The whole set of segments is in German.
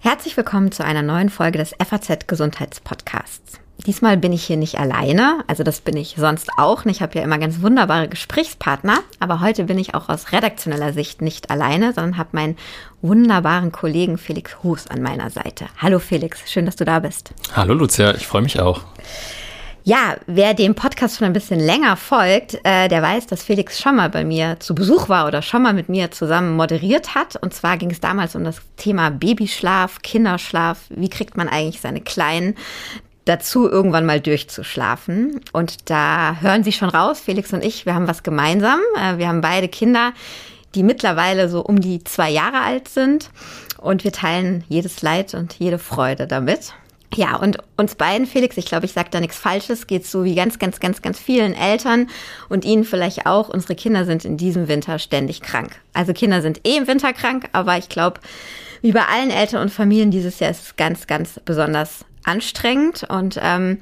Herzlich willkommen zu einer neuen Folge des FAZ Gesundheitspodcasts. Diesmal bin ich hier nicht alleine, also das bin ich sonst auch nicht. Ich habe ja immer ganz wunderbare Gesprächspartner, aber heute bin ich auch aus redaktioneller Sicht nicht alleine, sondern habe meinen wunderbaren Kollegen Felix Hus an meiner Seite. Hallo Felix, schön, dass du da bist. Hallo Lucia, ich freue mich auch. Ja, wer dem Podcast schon ein bisschen länger folgt, äh, der weiß, dass Felix schon mal bei mir zu Besuch war oder schon mal mit mir zusammen moderiert hat. Und zwar ging es damals um das Thema Babyschlaf, Kinderschlaf. Wie kriegt man eigentlich seine Kleinen dazu, irgendwann mal durchzuschlafen? Und da hören Sie schon raus, Felix und ich, wir haben was gemeinsam. Äh, wir haben beide Kinder, die mittlerweile so um die zwei Jahre alt sind. Und wir teilen jedes Leid und jede Freude damit. Ja, und uns beiden, Felix, ich glaube, ich sage da nichts Falsches, geht so wie ganz, ganz, ganz, ganz vielen Eltern und Ihnen vielleicht auch. Unsere Kinder sind in diesem Winter ständig krank. Also Kinder sind eh im Winter krank, aber ich glaube, wie bei allen Eltern und Familien dieses Jahr ist es ganz, ganz besonders anstrengend und ähm,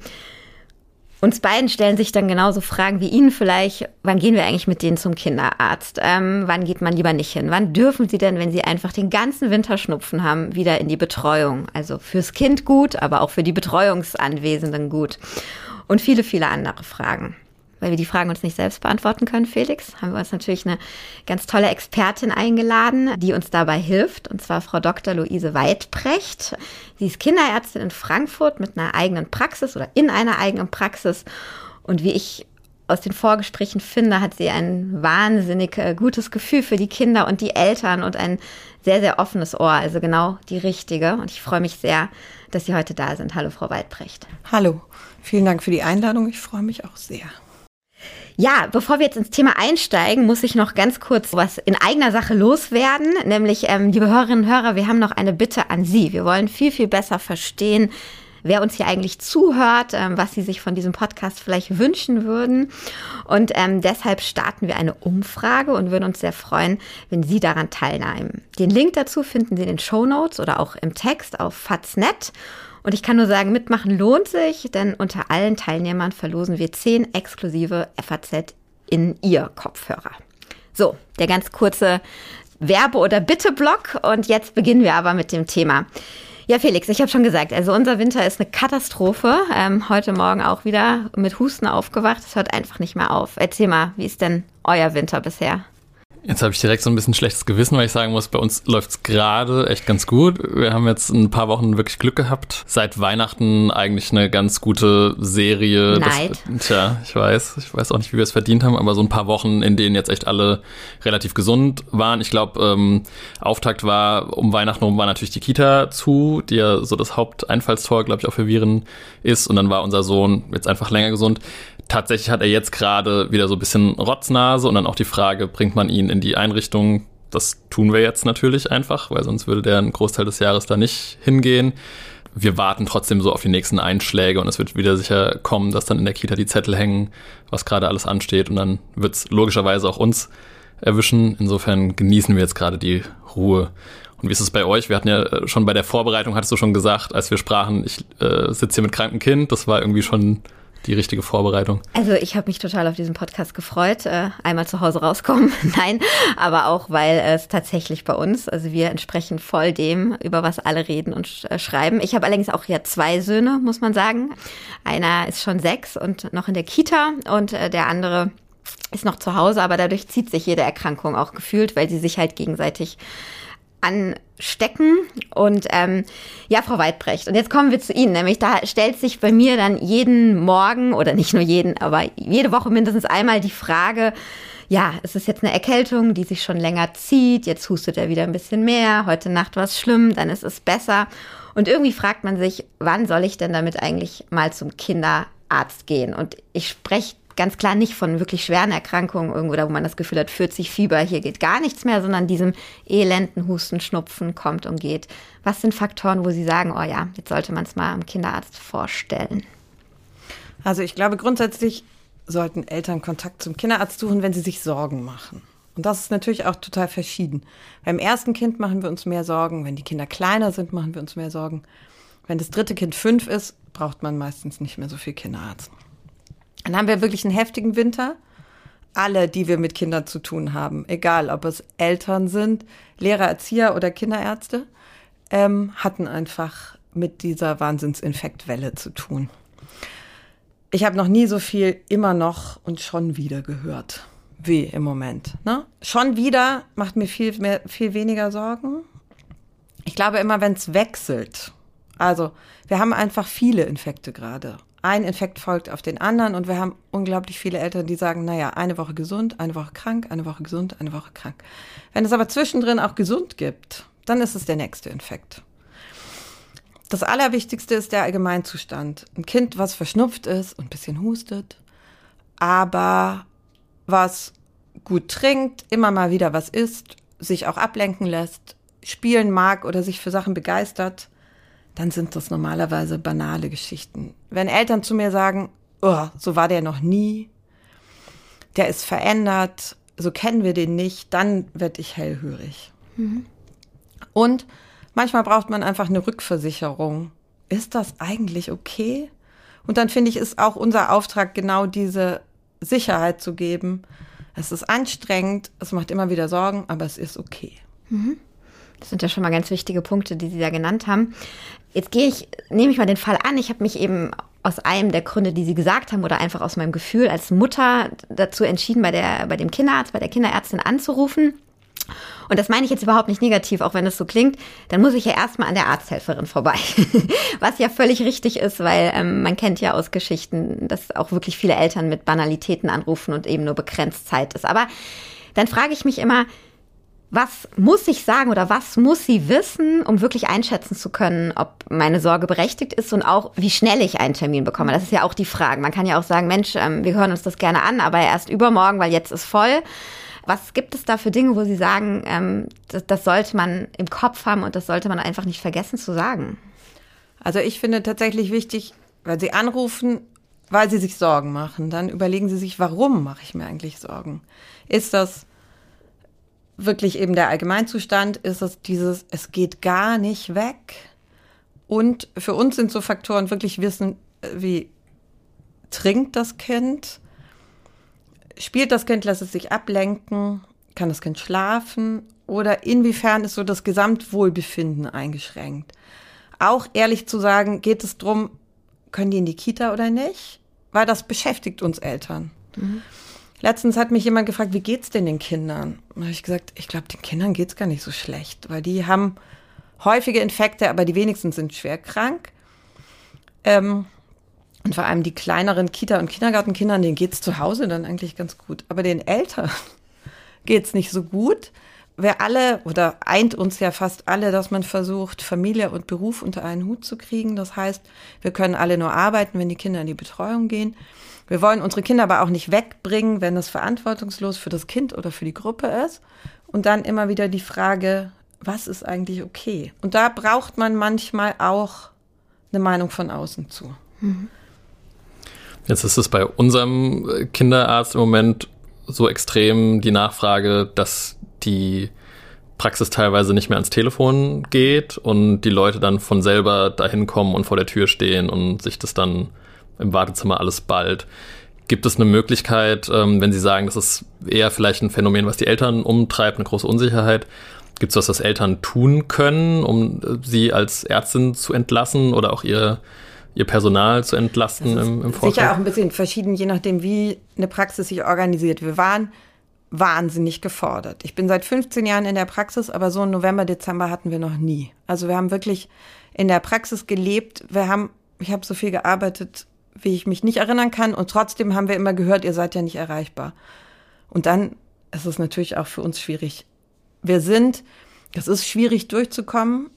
uns beiden stellen sich dann genauso Fragen wie Ihnen vielleicht, wann gehen wir eigentlich mit denen zum Kinderarzt? Ähm, wann geht man lieber nicht hin? Wann dürfen Sie denn, wenn Sie einfach den ganzen Winter Schnupfen haben, wieder in die Betreuung? Also fürs Kind gut, aber auch für die Betreuungsanwesenden gut. Und viele, viele andere Fragen weil wir die Fragen uns nicht selbst beantworten können, Felix, haben wir uns natürlich eine ganz tolle Expertin eingeladen, die uns dabei hilft, und zwar Frau Dr. Luise Weidbrecht. Sie ist Kinderärztin in Frankfurt mit einer eigenen Praxis oder in einer eigenen Praxis. Und wie ich aus den Vorgesprächen finde, hat sie ein wahnsinnig äh, gutes Gefühl für die Kinder und die Eltern und ein sehr, sehr offenes Ohr, also genau die richtige. Und ich freue mich sehr, dass Sie heute da sind. Hallo, Frau Weidbrecht. Hallo, vielen Dank für die Einladung. Ich freue mich auch sehr. Ja, bevor wir jetzt ins Thema einsteigen, muss ich noch ganz kurz was in eigener Sache loswerden. Nämlich, ähm, liebe Hörerinnen und Hörer, wir haben noch eine Bitte an Sie. Wir wollen viel, viel besser verstehen, wer uns hier eigentlich zuhört, ähm, was Sie sich von diesem Podcast vielleicht wünschen würden. Und ähm, deshalb starten wir eine Umfrage und würden uns sehr freuen, wenn Sie daran teilnehmen. Den Link dazu finden Sie in den Show Notes oder auch im Text auf faznet. Und ich kann nur sagen, mitmachen lohnt sich, denn unter allen Teilnehmern verlosen wir zehn exklusive FAZ in ihr Kopfhörer. So, der ganz kurze Werbe- oder Bitte-Block. Und jetzt beginnen wir aber mit dem Thema. Ja, Felix, ich habe schon gesagt, also unser Winter ist eine Katastrophe. Ähm, heute Morgen auch wieder mit Husten aufgewacht. Es hört einfach nicht mehr auf. Erzähl mal, wie ist denn euer Winter bisher? Jetzt habe ich direkt so ein bisschen schlechtes Gewissen, weil ich sagen muss, bei uns läuft's gerade echt ganz gut. Wir haben jetzt ein paar Wochen wirklich Glück gehabt. Seit Weihnachten eigentlich eine ganz gute Serie. Neid. Das, tja, ich weiß. Ich weiß auch nicht, wie wir es verdient haben, aber so ein paar Wochen, in denen jetzt echt alle relativ gesund waren. Ich glaube, ähm, Auftakt war, um Weihnachten rum war natürlich die Kita zu, die ja so das Haupteinfallstor, glaube ich, auch für Viren ist. Und dann war unser Sohn jetzt einfach länger gesund tatsächlich hat er jetzt gerade wieder so ein bisschen Rotznase und dann auch die Frage, bringt man ihn in die Einrichtung? Das tun wir jetzt natürlich einfach, weil sonst würde der einen Großteil des Jahres da nicht hingehen. Wir warten trotzdem so auf die nächsten Einschläge und es wird wieder sicher kommen, dass dann in der Kita die Zettel hängen, was gerade alles ansteht und dann wird es logischerweise auch uns erwischen. Insofern genießen wir jetzt gerade die Ruhe. Und wie ist es bei euch? Wir hatten ja äh, schon bei der Vorbereitung, hattest du schon gesagt, als wir sprachen, ich äh, sitze hier mit krankem Kind, das war irgendwie schon die richtige Vorbereitung? Also ich habe mich total auf diesen Podcast gefreut, äh, einmal zu Hause rauskommen, nein, aber auch weil es tatsächlich bei uns, also wir entsprechen voll dem, über was alle reden und äh, schreiben. Ich habe allerdings auch ja zwei Söhne, muss man sagen. Einer ist schon sechs und noch in der Kita und äh, der andere ist noch zu Hause, aber dadurch zieht sich jede Erkrankung auch gefühlt, weil sie sich halt gegenseitig anstecken. Und ähm, ja, Frau Weidbrecht, und jetzt kommen wir zu Ihnen, nämlich da stellt sich bei mir dann jeden Morgen oder nicht nur jeden, aber jede Woche mindestens einmal die Frage, ja, es ist jetzt eine Erkältung, die sich schon länger zieht, jetzt hustet er wieder ein bisschen mehr, heute Nacht war es schlimm, dann ist es besser. Und irgendwie fragt man sich, wann soll ich denn damit eigentlich mal zum Kinderarzt gehen? Und ich spreche ganz klar nicht von wirklich schweren Erkrankungen irgendwo, da wo man das Gefühl hat, 40 Fieber, hier geht gar nichts mehr, sondern diesem elenden Husten, Schnupfen kommt und geht. Was sind Faktoren, wo Sie sagen, oh ja, jetzt sollte man es mal am Kinderarzt vorstellen? Also ich glaube, grundsätzlich sollten Eltern Kontakt zum Kinderarzt suchen, wenn sie sich Sorgen machen. Und das ist natürlich auch total verschieden. Beim ersten Kind machen wir uns mehr Sorgen. Wenn die Kinder kleiner sind, machen wir uns mehr Sorgen. Wenn das dritte Kind fünf ist, braucht man meistens nicht mehr so viel Kinderarzt. Dann haben wir wirklich einen heftigen Winter. alle, die wir mit Kindern zu tun haben, egal ob es Eltern sind, Lehrer, Erzieher oder Kinderärzte, ähm, hatten einfach mit dieser Wahnsinnsinfektwelle zu tun. Ich habe noch nie so viel immer noch und schon wieder gehört wie im Moment. Ne? Schon wieder macht mir viel, mehr, viel weniger Sorgen. Ich glaube immer, wenn es wechselt. Also wir haben einfach viele Infekte gerade ein Infekt folgt auf den anderen und wir haben unglaublich viele Eltern, die sagen, naja, eine Woche gesund, eine Woche krank, eine Woche gesund, eine Woche krank. Wenn es aber zwischendrin auch gesund gibt, dann ist es der nächste Infekt. Das Allerwichtigste ist der Allgemeinzustand. Ein Kind, was verschnupft ist und ein bisschen hustet, aber was gut trinkt, immer mal wieder was isst, sich auch ablenken lässt, spielen mag oder sich für Sachen begeistert, dann sind das normalerweise banale Geschichten. Wenn Eltern zu mir sagen, oh, so war der noch nie, der ist verändert, so kennen wir den nicht, dann werde ich hellhörig. Mhm. Und manchmal braucht man einfach eine Rückversicherung. Ist das eigentlich okay? Und dann finde ich, ist auch unser Auftrag, genau diese Sicherheit zu geben. Es ist anstrengend, es macht immer wieder Sorgen, aber es ist okay. Mhm. Das sind ja schon mal ganz wichtige Punkte, die Sie da genannt haben. Jetzt gehe ich, nehme ich mal den Fall an, ich habe mich eben aus einem der Gründe, die Sie gesagt haben, oder einfach aus meinem Gefühl als Mutter dazu entschieden, bei, der, bei dem Kinderarzt, bei der Kinderärztin anzurufen. Und das meine ich jetzt überhaupt nicht negativ, auch wenn es so klingt, dann muss ich ja erstmal an der Arzthelferin vorbei. Was ja völlig richtig ist, weil ähm, man kennt ja aus Geschichten, dass auch wirklich viele Eltern mit Banalitäten anrufen und eben nur begrenzt Zeit ist. Aber dann frage ich mich immer, was muss ich sagen oder was muss sie wissen, um wirklich einschätzen zu können, ob meine Sorge berechtigt ist und auch, wie schnell ich einen Termin bekomme? Das ist ja auch die Frage. Man kann ja auch sagen, Mensch, ähm, wir hören uns das gerne an, aber erst übermorgen, weil jetzt ist voll. Was gibt es da für Dinge, wo Sie sagen, ähm, das, sollte man im Kopf haben und das sollte man einfach nicht vergessen zu sagen? Also ich finde tatsächlich wichtig, weil Sie anrufen, weil Sie sich Sorgen machen, dann überlegen Sie sich, warum mache ich mir eigentlich Sorgen? Ist das wirklich eben der Allgemeinzustand ist es dieses, es geht gar nicht weg. Und für uns sind so Faktoren wirklich wissen, wie trinkt das Kind, spielt das Kind, lässt es sich ablenken, kann das Kind schlafen oder inwiefern ist so das Gesamtwohlbefinden eingeschränkt. Auch ehrlich zu sagen, geht es drum, können die in die Kita oder nicht? Weil das beschäftigt uns Eltern. Mhm. Letztens hat mich jemand gefragt, wie geht's denn den Kindern? Da habe ich gesagt, ich glaube, den Kindern geht's gar nicht so schlecht, weil die haben häufige Infekte, aber die wenigsten sind schwer krank. Ähm, und vor allem die kleineren Kita- und Kindergartenkindern, denen geht's zu Hause dann eigentlich ganz gut. Aber den Eltern geht's nicht so gut. Wir alle, oder eint uns ja fast alle, dass man versucht, Familie und Beruf unter einen Hut zu kriegen. Das heißt, wir können alle nur arbeiten, wenn die Kinder in die Betreuung gehen. Wir wollen unsere Kinder aber auch nicht wegbringen, wenn es verantwortungslos für das Kind oder für die Gruppe ist. Und dann immer wieder die Frage, was ist eigentlich okay? Und da braucht man manchmal auch eine Meinung von außen zu. Jetzt ist es bei unserem Kinderarzt im Moment so extrem die Nachfrage, dass die Praxis teilweise nicht mehr ans Telefon geht und die Leute dann von selber dahin kommen und vor der Tür stehen und sich das dann im Wartezimmer alles bald. Gibt es eine Möglichkeit, ähm, wenn Sie sagen, das ist eher vielleicht ein Phänomen, was die Eltern umtreibt, eine große Unsicherheit, gibt es was, was Eltern tun können, um äh, sie als Ärztin zu entlassen oder auch ihr, ihr Personal zu entlasten im, im Vorfeld? Sicher auch ein bisschen verschieden, je nachdem, wie eine Praxis sich organisiert. Wir waren wahnsinnig gefordert. Ich bin seit 15 Jahren in der Praxis, aber so einen November, Dezember hatten wir noch nie. Also wir haben wirklich in der Praxis gelebt. Wir haben, ich habe so viel gearbeitet, wie ich mich nicht erinnern kann. Und trotzdem haben wir immer gehört, ihr seid ja nicht erreichbar. Und dann ist es natürlich auch für uns schwierig. Wir sind, das ist schwierig durchzukommen,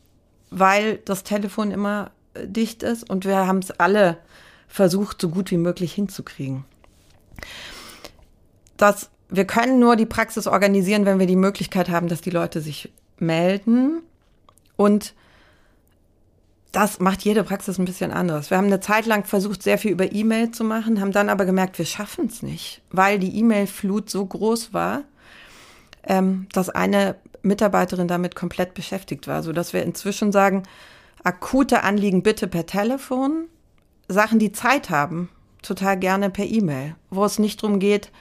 weil das Telefon immer äh, dicht ist und wir haben es alle versucht, so gut wie möglich hinzukriegen. Das, wir können nur die Praxis organisieren, wenn wir die Möglichkeit haben, dass die Leute sich melden und das macht jede Praxis ein bisschen anders. Wir haben eine Zeit lang versucht, sehr viel über E-Mail zu machen, haben dann aber gemerkt, wir schaffen es nicht, weil die E-Mail-Flut so groß war, ähm, dass eine Mitarbeiterin damit komplett beschäftigt war, so dass wir inzwischen sagen, akute Anliegen bitte per Telefon, Sachen, die Zeit haben, total gerne per E-Mail, wo es nicht darum geht,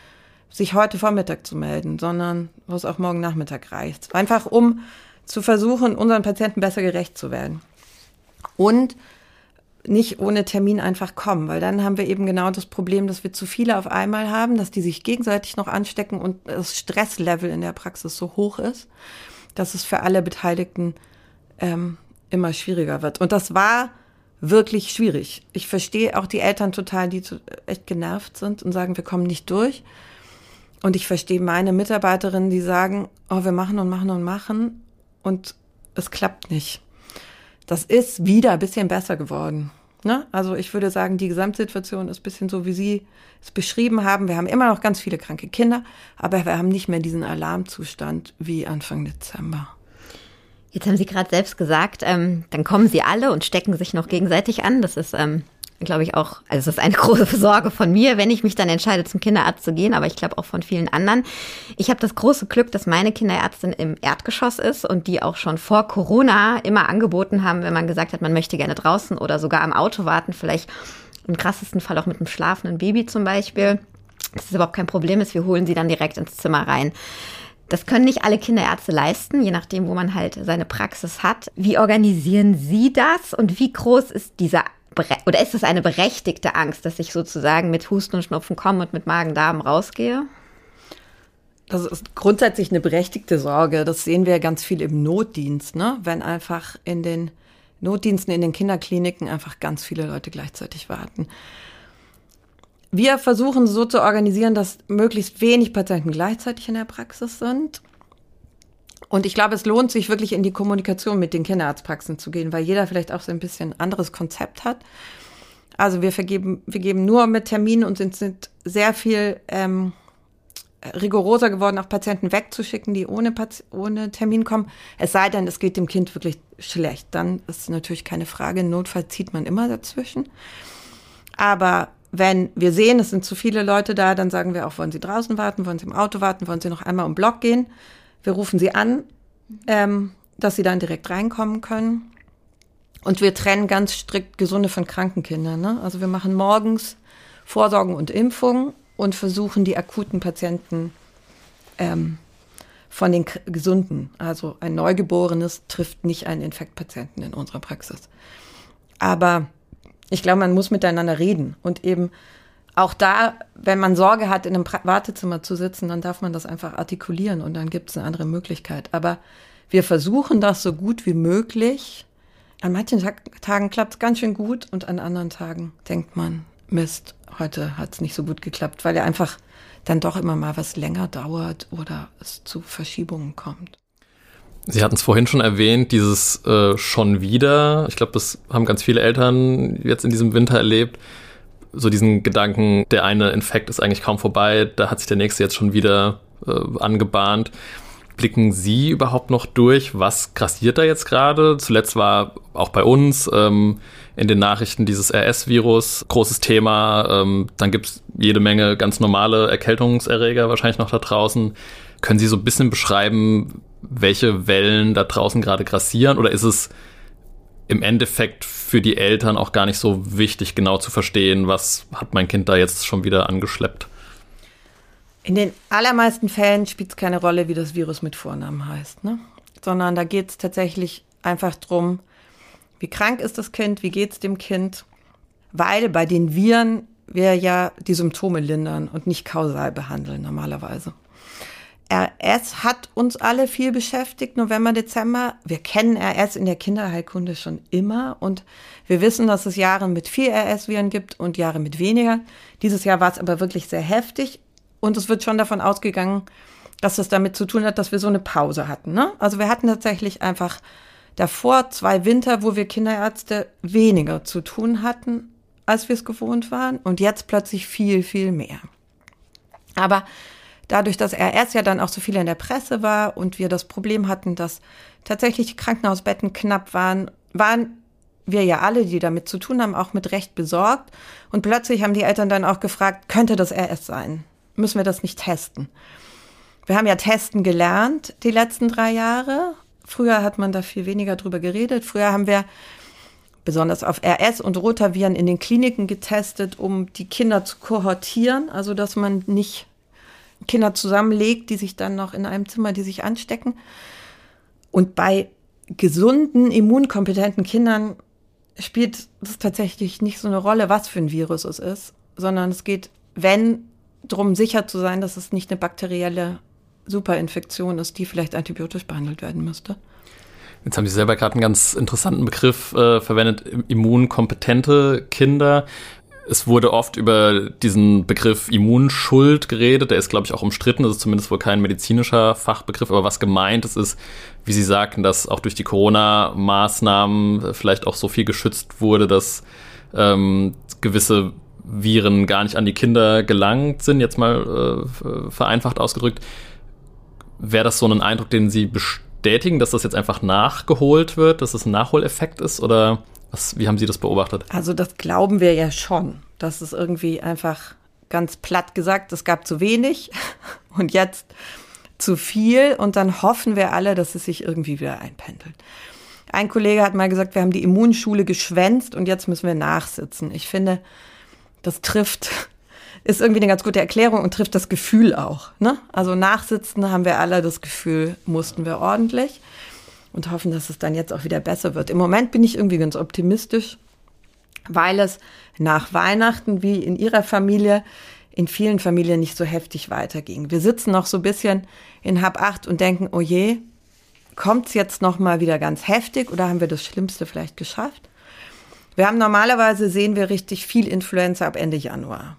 sich heute Vormittag zu melden, sondern wo es auch morgen Nachmittag reicht. Einfach um zu versuchen, unseren Patienten besser gerecht zu werden. Und nicht ohne Termin einfach kommen, weil dann haben wir eben genau das Problem, dass wir zu viele auf einmal haben, dass die sich gegenseitig noch anstecken und das Stresslevel in der Praxis so hoch ist, dass es für alle Beteiligten ähm, immer schwieriger wird. Und das war wirklich schwierig. Ich verstehe auch die Eltern total, die echt genervt sind und sagen, wir kommen nicht durch. Und ich verstehe meine Mitarbeiterinnen, die sagen, oh, wir machen und machen und machen und es klappt nicht. Das ist wieder ein bisschen besser geworden. Ne? Also ich würde sagen, die Gesamtsituation ist ein bisschen so, wie Sie es beschrieben haben. Wir haben immer noch ganz viele kranke Kinder, aber wir haben nicht mehr diesen Alarmzustand wie Anfang Dezember. Jetzt haben Sie gerade selbst gesagt, ähm, dann kommen Sie alle und stecken sich noch gegenseitig an. Das ist, ähm, glaube ich, auch, also es ist eine große Sorge von mir, wenn ich mich dann entscheide, zum Kinderarzt zu gehen, aber ich glaube auch von vielen anderen. Ich habe das große Glück, dass meine Kinderärztin im Erdgeschoss ist und die auch schon vor Corona immer angeboten haben, wenn man gesagt hat, man möchte gerne draußen oder sogar am Auto warten, vielleicht im krassesten Fall auch mit einem schlafenden Baby zum Beispiel. Das ist überhaupt kein Problem ist, wir holen sie dann direkt ins Zimmer rein. Das können nicht alle Kinderärzte leisten, je nachdem, wo man halt seine Praxis hat. Wie organisieren Sie das und wie groß ist dieser oder ist es eine berechtigte Angst, dass ich sozusagen mit Husten und Schnupfen komme und mit Magen-Darm rausgehe? Das ist grundsätzlich eine berechtigte Sorge. Das sehen wir ganz viel im Notdienst, ne? Wenn einfach in den Notdiensten, in den Kinderkliniken einfach ganz viele Leute gleichzeitig warten. Wir versuchen so zu organisieren, dass möglichst wenig Patienten gleichzeitig in der Praxis sind. Und ich glaube, es lohnt sich wirklich in die Kommunikation mit den Kinderarztpraxen zu gehen, weil jeder vielleicht auch so ein bisschen anderes Konzept hat. Also wir vergeben, wir geben nur mit Terminen und sind, sind sehr viel ähm, rigoroser geworden, auch Patienten wegzuschicken, die ohne, ohne Termin kommen. Es sei denn, es geht dem Kind wirklich schlecht. Dann ist natürlich keine Frage. Im Notfall zieht man immer dazwischen. Aber wenn wir sehen, es sind zu viele Leute da, dann sagen wir auch, wollen Sie draußen warten, wollen Sie im Auto warten, wollen Sie noch einmal um Block gehen. Wir rufen Sie an, ähm, dass Sie dann direkt reinkommen können. Und wir trennen ganz strikt gesunde von kranken Kindern. Ne? Also wir machen morgens Vorsorgen und Impfungen und versuchen die akuten Patienten ähm, von den gesunden. Also ein Neugeborenes trifft nicht einen Infektpatienten in unserer Praxis. Aber ich glaube, man muss miteinander reden und eben auch da, wenn man Sorge hat, in einem Wartezimmer zu sitzen, dann darf man das einfach artikulieren und dann gibt es eine andere Möglichkeit. Aber wir versuchen das so gut wie möglich. An manchen Tagen klappt es ganz schön gut und an anderen Tagen denkt man, Mist, heute hat es nicht so gut geklappt, weil ja einfach dann doch immer mal was länger dauert oder es zu Verschiebungen kommt. Sie hatten es vorhin schon erwähnt, dieses äh, schon wieder. Ich glaube, das haben ganz viele Eltern jetzt in diesem Winter erlebt. So diesen Gedanken, der eine Infekt ist eigentlich kaum vorbei, da hat sich der nächste jetzt schon wieder äh, angebahnt. Blicken Sie überhaupt noch durch? Was grassiert da jetzt gerade? Zuletzt war auch bei uns ähm, in den Nachrichten dieses RS-Virus großes Thema. Ähm, dann gibt's jede Menge ganz normale Erkältungserreger wahrscheinlich noch da draußen. Können Sie so ein bisschen beschreiben, welche Wellen da draußen gerade grassieren? Oder ist es im Endeffekt für die Eltern auch gar nicht so wichtig, genau zu verstehen, was hat mein Kind da jetzt schon wieder angeschleppt? In den allermeisten Fällen spielt es keine Rolle, wie das Virus mit Vornamen heißt, ne? sondern da geht es tatsächlich einfach darum, wie krank ist das Kind, wie geht es dem Kind, weil bei den Viren wir ja die Symptome lindern und nicht kausal behandeln normalerweise. RS hat uns alle viel beschäftigt, November, Dezember. Wir kennen RS in der Kinderheilkunde schon immer und wir wissen, dass es Jahre mit viel RS-Viren gibt und Jahre mit weniger. Dieses Jahr war es aber wirklich sehr heftig und es wird schon davon ausgegangen, dass das damit zu tun hat, dass wir so eine Pause hatten. Ne? Also wir hatten tatsächlich einfach davor zwei Winter, wo wir Kinderärzte weniger zu tun hatten, als wir es gewohnt waren und jetzt plötzlich viel, viel mehr. Aber dadurch, dass RS ja dann auch so viel in der Presse war und wir das Problem hatten, dass tatsächlich Krankenhausbetten knapp waren, waren wir ja alle, die damit zu tun haben, auch mit Recht besorgt. Und plötzlich haben die Eltern dann auch gefragt, könnte das RS sein? Müssen wir das nicht testen? Wir haben ja testen gelernt die letzten drei Jahre. Früher hat man da viel weniger drüber geredet. Früher haben wir besonders auf RS und Rotaviren in den Kliniken getestet, um die Kinder zu kohortieren, also dass man nicht Kinder zusammenlegt, die sich dann noch in einem Zimmer, die sich anstecken. Und bei gesunden, immunkompetenten Kindern spielt es tatsächlich nicht so eine Rolle, was für ein Virus es ist, sondern es geht, wenn, darum sicher zu sein, dass es nicht eine bakterielle Superinfektion ist, die vielleicht antibiotisch behandelt werden müsste. Jetzt haben Sie selber gerade einen ganz interessanten Begriff äh, verwendet, immunkompetente Kinder. Es wurde oft über diesen Begriff Immunschuld geredet. Der ist, glaube ich, auch umstritten. Das ist zumindest wohl kein medizinischer Fachbegriff. Aber was gemeint ist, ist, wie Sie sagten, dass auch durch die Corona-Maßnahmen vielleicht auch so viel geschützt wurde, dass ähm, gewisse Viren gar nicht an die Kinder gelangt sind, jetzt mal äh, vereinfacht ausgedrückt. Wäre das so ein Eindruck, den Sie bestätigen, dass das jetzt einfach nachgeholt wird, dass es das ein Nachholeffekt ist? Oder was, wie haben Sie das beobachtet? Also das glauben wir ja schon, dass es irgendwie einfach ganz platt gesagt, es gab zu wenig und jetzt zu viel und dann hoffen wir alle, dass es sich irgendwie wieder einpendelt. Ein Kollege hat mal gesagt, wir haben die Immunschule geschwänzt und jetzt müssen wir nachsitzen. Ich finde, das trifft, ist irgendwie eine ganz gute Erklärung und trifft das Gefühl auch. Ne? Also nachsitzen haben wir alle das Gefühl, mussten wir ordentlich und hoffen, dass es dann jetzt auch wieder besser wird. Im Moment bin ich irgendwie ganz optimistisch, weil es nach Weihnachten wie in Ihrer Familie in vielen Familien nicht so heftig weiterging. Wir sitzen noch so ein bisschen in Hab 8 und denken, oh je, kommt es jetzt noch mal wieder ganz heftig oder haben wir das Schlimmste vielleicht geschafft? Wir haben normalerweise sehen wir richtig viel Influenza ab Ende Januar.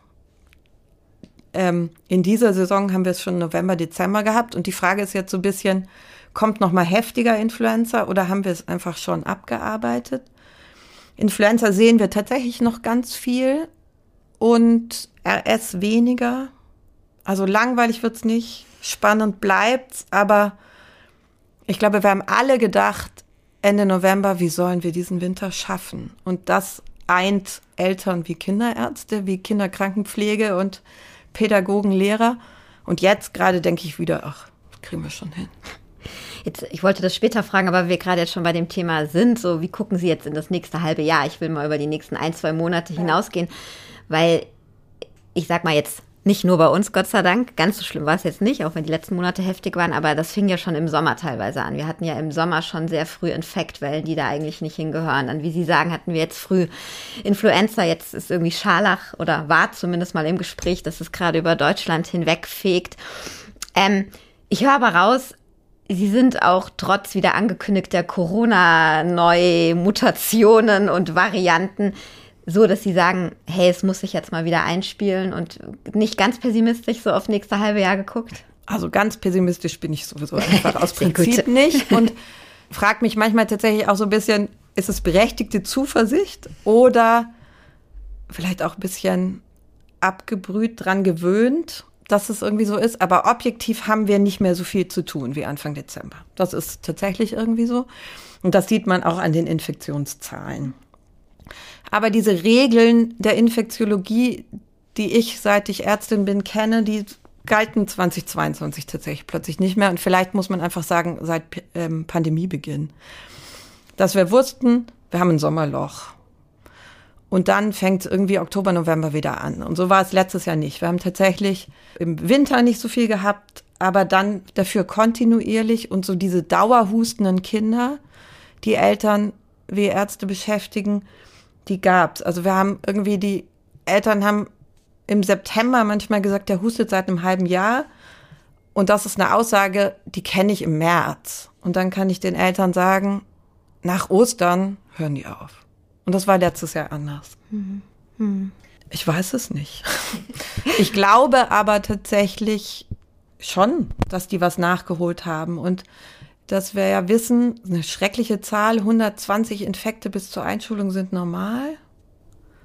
Ähm, in dieser Saison haben wir es schon November, Dezember gehabt und die Frage ist jetzt so ein bisschen, kommt noch mal heftiger Influenza oder haben wir es einfach schon abgearbeitet? Influenza sehen wir tatsächlich noch ganz viel und RS weniger. Also langweilig wird's nicht, spannend bleibt's, aber ich glaube, wir haben alle gedacht, Ende November, wie sollen wir diesen Winter schaffen? Und das eint Eltern wie Kinderärzte, wie Kinderkrankenpflege und Pädagogen, Lehrer. Und jetzt gerade denke ich wieder, ach, kriegen wir schon hin. Jetzt, ich wollte das später fragen, aber wir gerade jetzt schon bei dem Thema sind, so wie gucken Sie jetzt in das nächste halbe Jahr? Ich will mal über die nächsten ein, zwei Monate ja. hinausgehen, weil ich sag mal jetzt nicht nur bei uns, Gott sei Dank. Ganz so schlimm war es jetzt nicht, auch wenn die letzten Monate heftig waren, aber das fing ja schon im Sommer teilweise an. Wir hatten ja im Sommer schon sehr früh Infektwellen, die da eigentlich nicht hingehören. Dann, wie Sie sagen, hatten wir jetzt früh Influenza. Jetzt ist irgendwie Scharlach oder war zumindest mal im Gespräch, dass es gerade über Deutschland hinwegfegt. Ähm, ich höre aber raus, Sie sind auch trotz wieder angekündigter Corona-Neumutationen und Varianten so, dass Sie sagen, hey, es muss sich jetzt mal wieder einspielen und nicht ganz pessimistisch so auf nächste halbe Jahr geguckt? Also ganz pessimistisch bin ich sowieso einfach aus Prinzip nicht und frage mich manchmal tatsächlich auch so ein bisschen, ist es berechtigte Zuversicht oder vielleicht auch ein bisschen abgebrüht dran gewöhnt dass es irgendwie so ist, aber objektiv haben wir nicht mehr so viel zu tun wie Anfang Dezember. Das ist tatsächlich irgendwie so. Und das sieht man auch an den Infektionszahlen. Aber diese Regeln der Infektiologie, die ich, seit ich Ärztin bin, kenne, die galten 2022 tatsächlich plötzlich nicht mehr. Und vielleicht muss man einfach sagen, seit ähm, Pandemiebeginn. Dass wir wussten, wir haben ein Sommerloch. Und dann fängt irgendwie Oktober, November wieder an. Und so war es letztes Jahr nicht. Wir haben tatsächlich im Winter nicht so viel gehabt, aber dann dafür kontinuierlich und so diese dauerhustenden Kinder, die Eltern wie Ärzte beschäftigen, die gab's. Also wir haben irgendwie die Eltern haben im September manchmal gesagt, der hustet seit einem halben Jahr. Und das ist eine Aussage, die kenne ich im März. Und dann kann ich den Eltern sagen, nach Ostern hören die auf. Und das war letztes Jahr anders. Mhm. Mhm. Ich weiß es nicht. Ich glaube aber tatsächlich schon, dass die was nachgeholt haben und dass wir ja wissen, eine schreckliche Zahl, 120 Infekte bis zur Einschulung sind normal.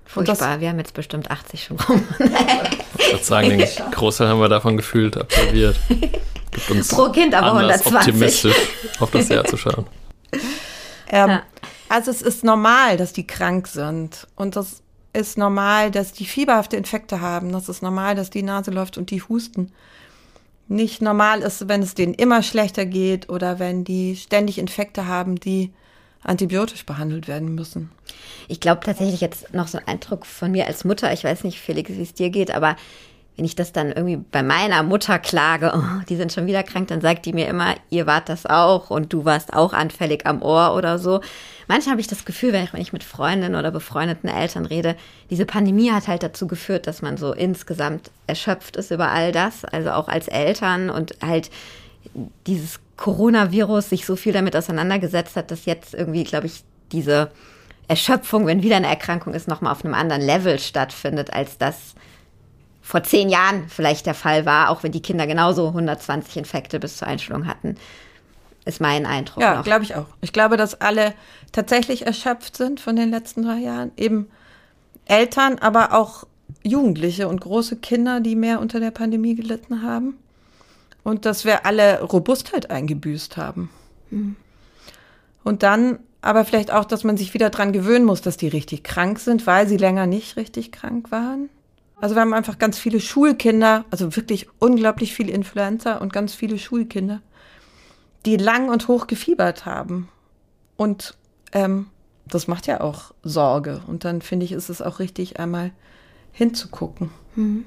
Furchtbar, wir haben jetzt bestimmt 80 schon rum. ich würde sagen, den Großteil haben wir davon gefühlt absolviert. Pro Kind aber 120. optimistisch auf das Jahr zu schauen. Ähm, ja. Also es ist normal, dass die krank sind und das ist normal, dass die fieberhafte Infekte haben. Das ist normal, dass die Nase läuft und die husten. Nicht normal ist, wenn es denen immer schlechter geht oder wenn die ständig Infekte haben, die antibiotisch behandelt werden müssen. Ich glaube tatsächlich jetzt noch so ein Eindruck von mir als Mutter. Ich weiß nicht, Felix, wie es dir geht, aber wenn ich das dann irgendwie bei meiner Mutter klage, oh, die sind schon wieder krank, dann sagt die mir immer, ihr wart das auch und du warst auch anfällig am Ohr oder so. Manchmal habe ich das Gefühl, wenn ich, wenn ich mit Freundinnen oder befreundeten Eltern rede, diese Pandemie hat halt dazu geführt, dass man so insgesamt erschöpft ist über all das, also auch als Eltern und halt dieses Coronavirus sich so viel damit auseinandergesetzt hat, dass jetzt irgendwie, glaube ich, diese Erschöpfung, wenn wieder eine Erkrankung ist, nochmal auf einem anderen Level stattfindet, als das vor zehn Jahren vielleicht der Fall war, auch wenn die Kinder genauso 120 Infekte bis zur Einstellung hatten. Ist mein Eindruck. Ja, glaube ich auch. Ich glaube, dass alle tatsächlich erschöpft sind von den letzten drei Jahren. Eben Eltern, aber auch Jugendliche und große Kinder, die mehr unter der Pandemie gelitten haben. Und dass wir alle Robustheit eingebüßt haben. Mhm. Und dann aber vielleicht auch, dass man sich wieder dran gewöhnen muss, dass die richtig krank sind, weil sie länger nicht richtig krank waren. Also wir haben einfach ganz viele Schulkinder, also wirklich unglaublich viele Influencer und ganz viele Schulkinder, die lang und hoch gefiebert haben. Und ähm, das macht ja auch Sorge. Und dann finde ich, ist es auch richtig, einmal hinzugucken. Mhm.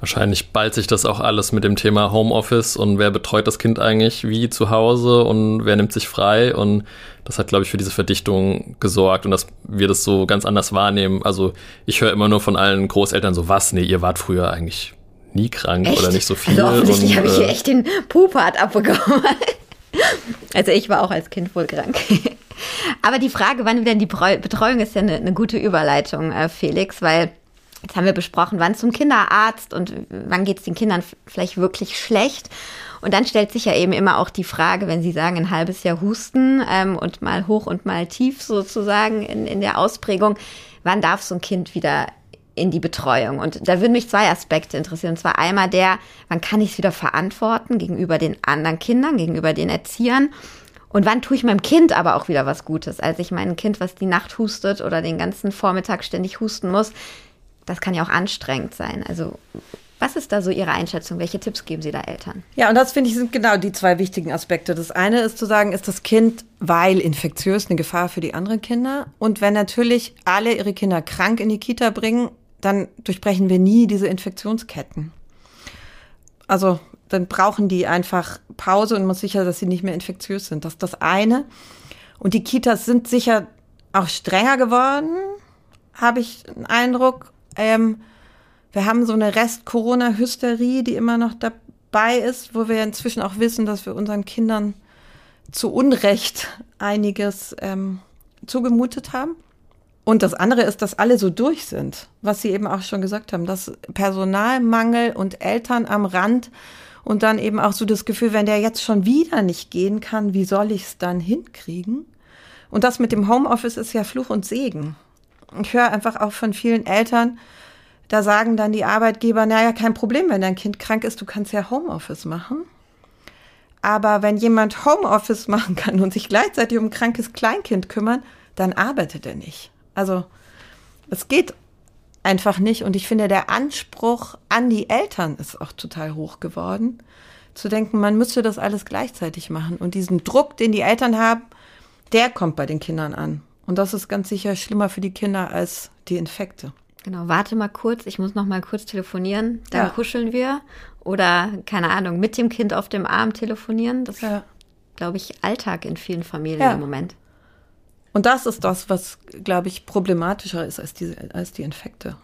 Wahrscheinlich ballt sich das auch alles mit dem Thema Homeoffice und wer betreut das Kind eigentlich wie zu Hause und wer nimmt sich frei und das hat, glaube ich, für diese Verdichtung gesorgt und dass wir das so ganz anders wahrnehmen. Also ich höre immer nur von allen Großeltern so, was, nee, ihr wart früher eigentlich nie krank echt? oder nicht so viel. Also offensichtlich habe ich hier äh, echt den Pupart abbekommen. also ich war auch als Kind wohl krank. Aber die Frage, wann wieder in die Betreuung ist ja eine, eine gute Überleitung, äh, Felix, weil Jetzt haben wir besprochen, wann zum Kinderarzt und wann geht es den Kindern vielleicht wirklich schlecht. Und dann stellt sich ja eben immer auch die Frage, wenn Sie sagen, ein halbes Jahr Husten ähm, und mal hoch und mal tief sozusagen in, in der Ausprägung, wann darf so ein Kind wieder in die Betreuung? Und da würden mich zwei Aspekte interessieren. Und zwar einmal der, wann kann ich es wieder verantworten gegenüber den anderen Kindern, gegenüber den Erziehern? Und wann tue ich meinem Kind aber auch wieder was Gutes? Als ich mein Kind, was die Nacht hustet oder den ganzen Vormittag ständig husten muss, das kann ja auch anstrengend sein. Also was ist da so Ihre Einschätzung? Welche Tipps geben Sie da Eltern? Ja, und das finde ich sind genau die zwei wichtigen Aspekte. Das eine ist zu sagen, ist das Kind, weil infektiös, eine Gefahr für die anderen Kinder. Und wenn natürlich alle ihre Kinder krank in die Kita bringen, dann durchbrechen wir nie diese Infektionsketten. Also dann brauchen die einfach Pause und man sicher, dass sie nicht mehr infektiös sind. Das ist das eine. Und die Kitas sind sicher auch strenger geworden, habe ich einen Eindruck. Ähm, wir haben so eine Rest-Corona-Hysterie, die immer noch dabei ist, wo wir inzwischen auch wissen, dass wir unseren Kindern zu Unrecht einiges ähm, zugemutet haben. Und das andere ist, dass alle so durch sind, was Sie eben auch schon gesagt haben, dass Personalmangel und Eltern am Rand und dann eben auch so das Gefühl, wenn der jetzt schon wieder nicht gehen kann, wie soll ich es dann hinkriegen? Und das mit dem Homeoffice ist ja Fluch und Segen ich höre einfach auch von vielen Eltern, da sagen dann die Arbeitgeber, naja, kein Problem, wenn dein Kind krank ist, du kannst ja Homeoffice machen. Aber wenn jemand Homeoffice machen kann und sich gleichzeitig um ein krankes Kleinkind kümmern, dann arbeitet er nicht. Also es geht einfach nicht. Und ich finde, der Anspruch an die Eltern ist auch total hoch geworden. Zu denken, man müsste das alles gleichzeitig machen. Und diesen Druck, den die Eltern haben, der kommt bei den Kindern an. Und das ist ganz sicher schlimmer für die Kinder als die Infekte. Genau, warte mal kurz, ich muss noch mal kurz telefonieren, dann ja. kuscheln wir. Oder, keine Ahnung, mit dem Kind auf dem Arm telefonieren. Das ja. ist, glaube ich, Alltag in vielen Familien ja. im Moment. Und das ist das, was, glaube ich, problematischer ist als die, als die Infekte.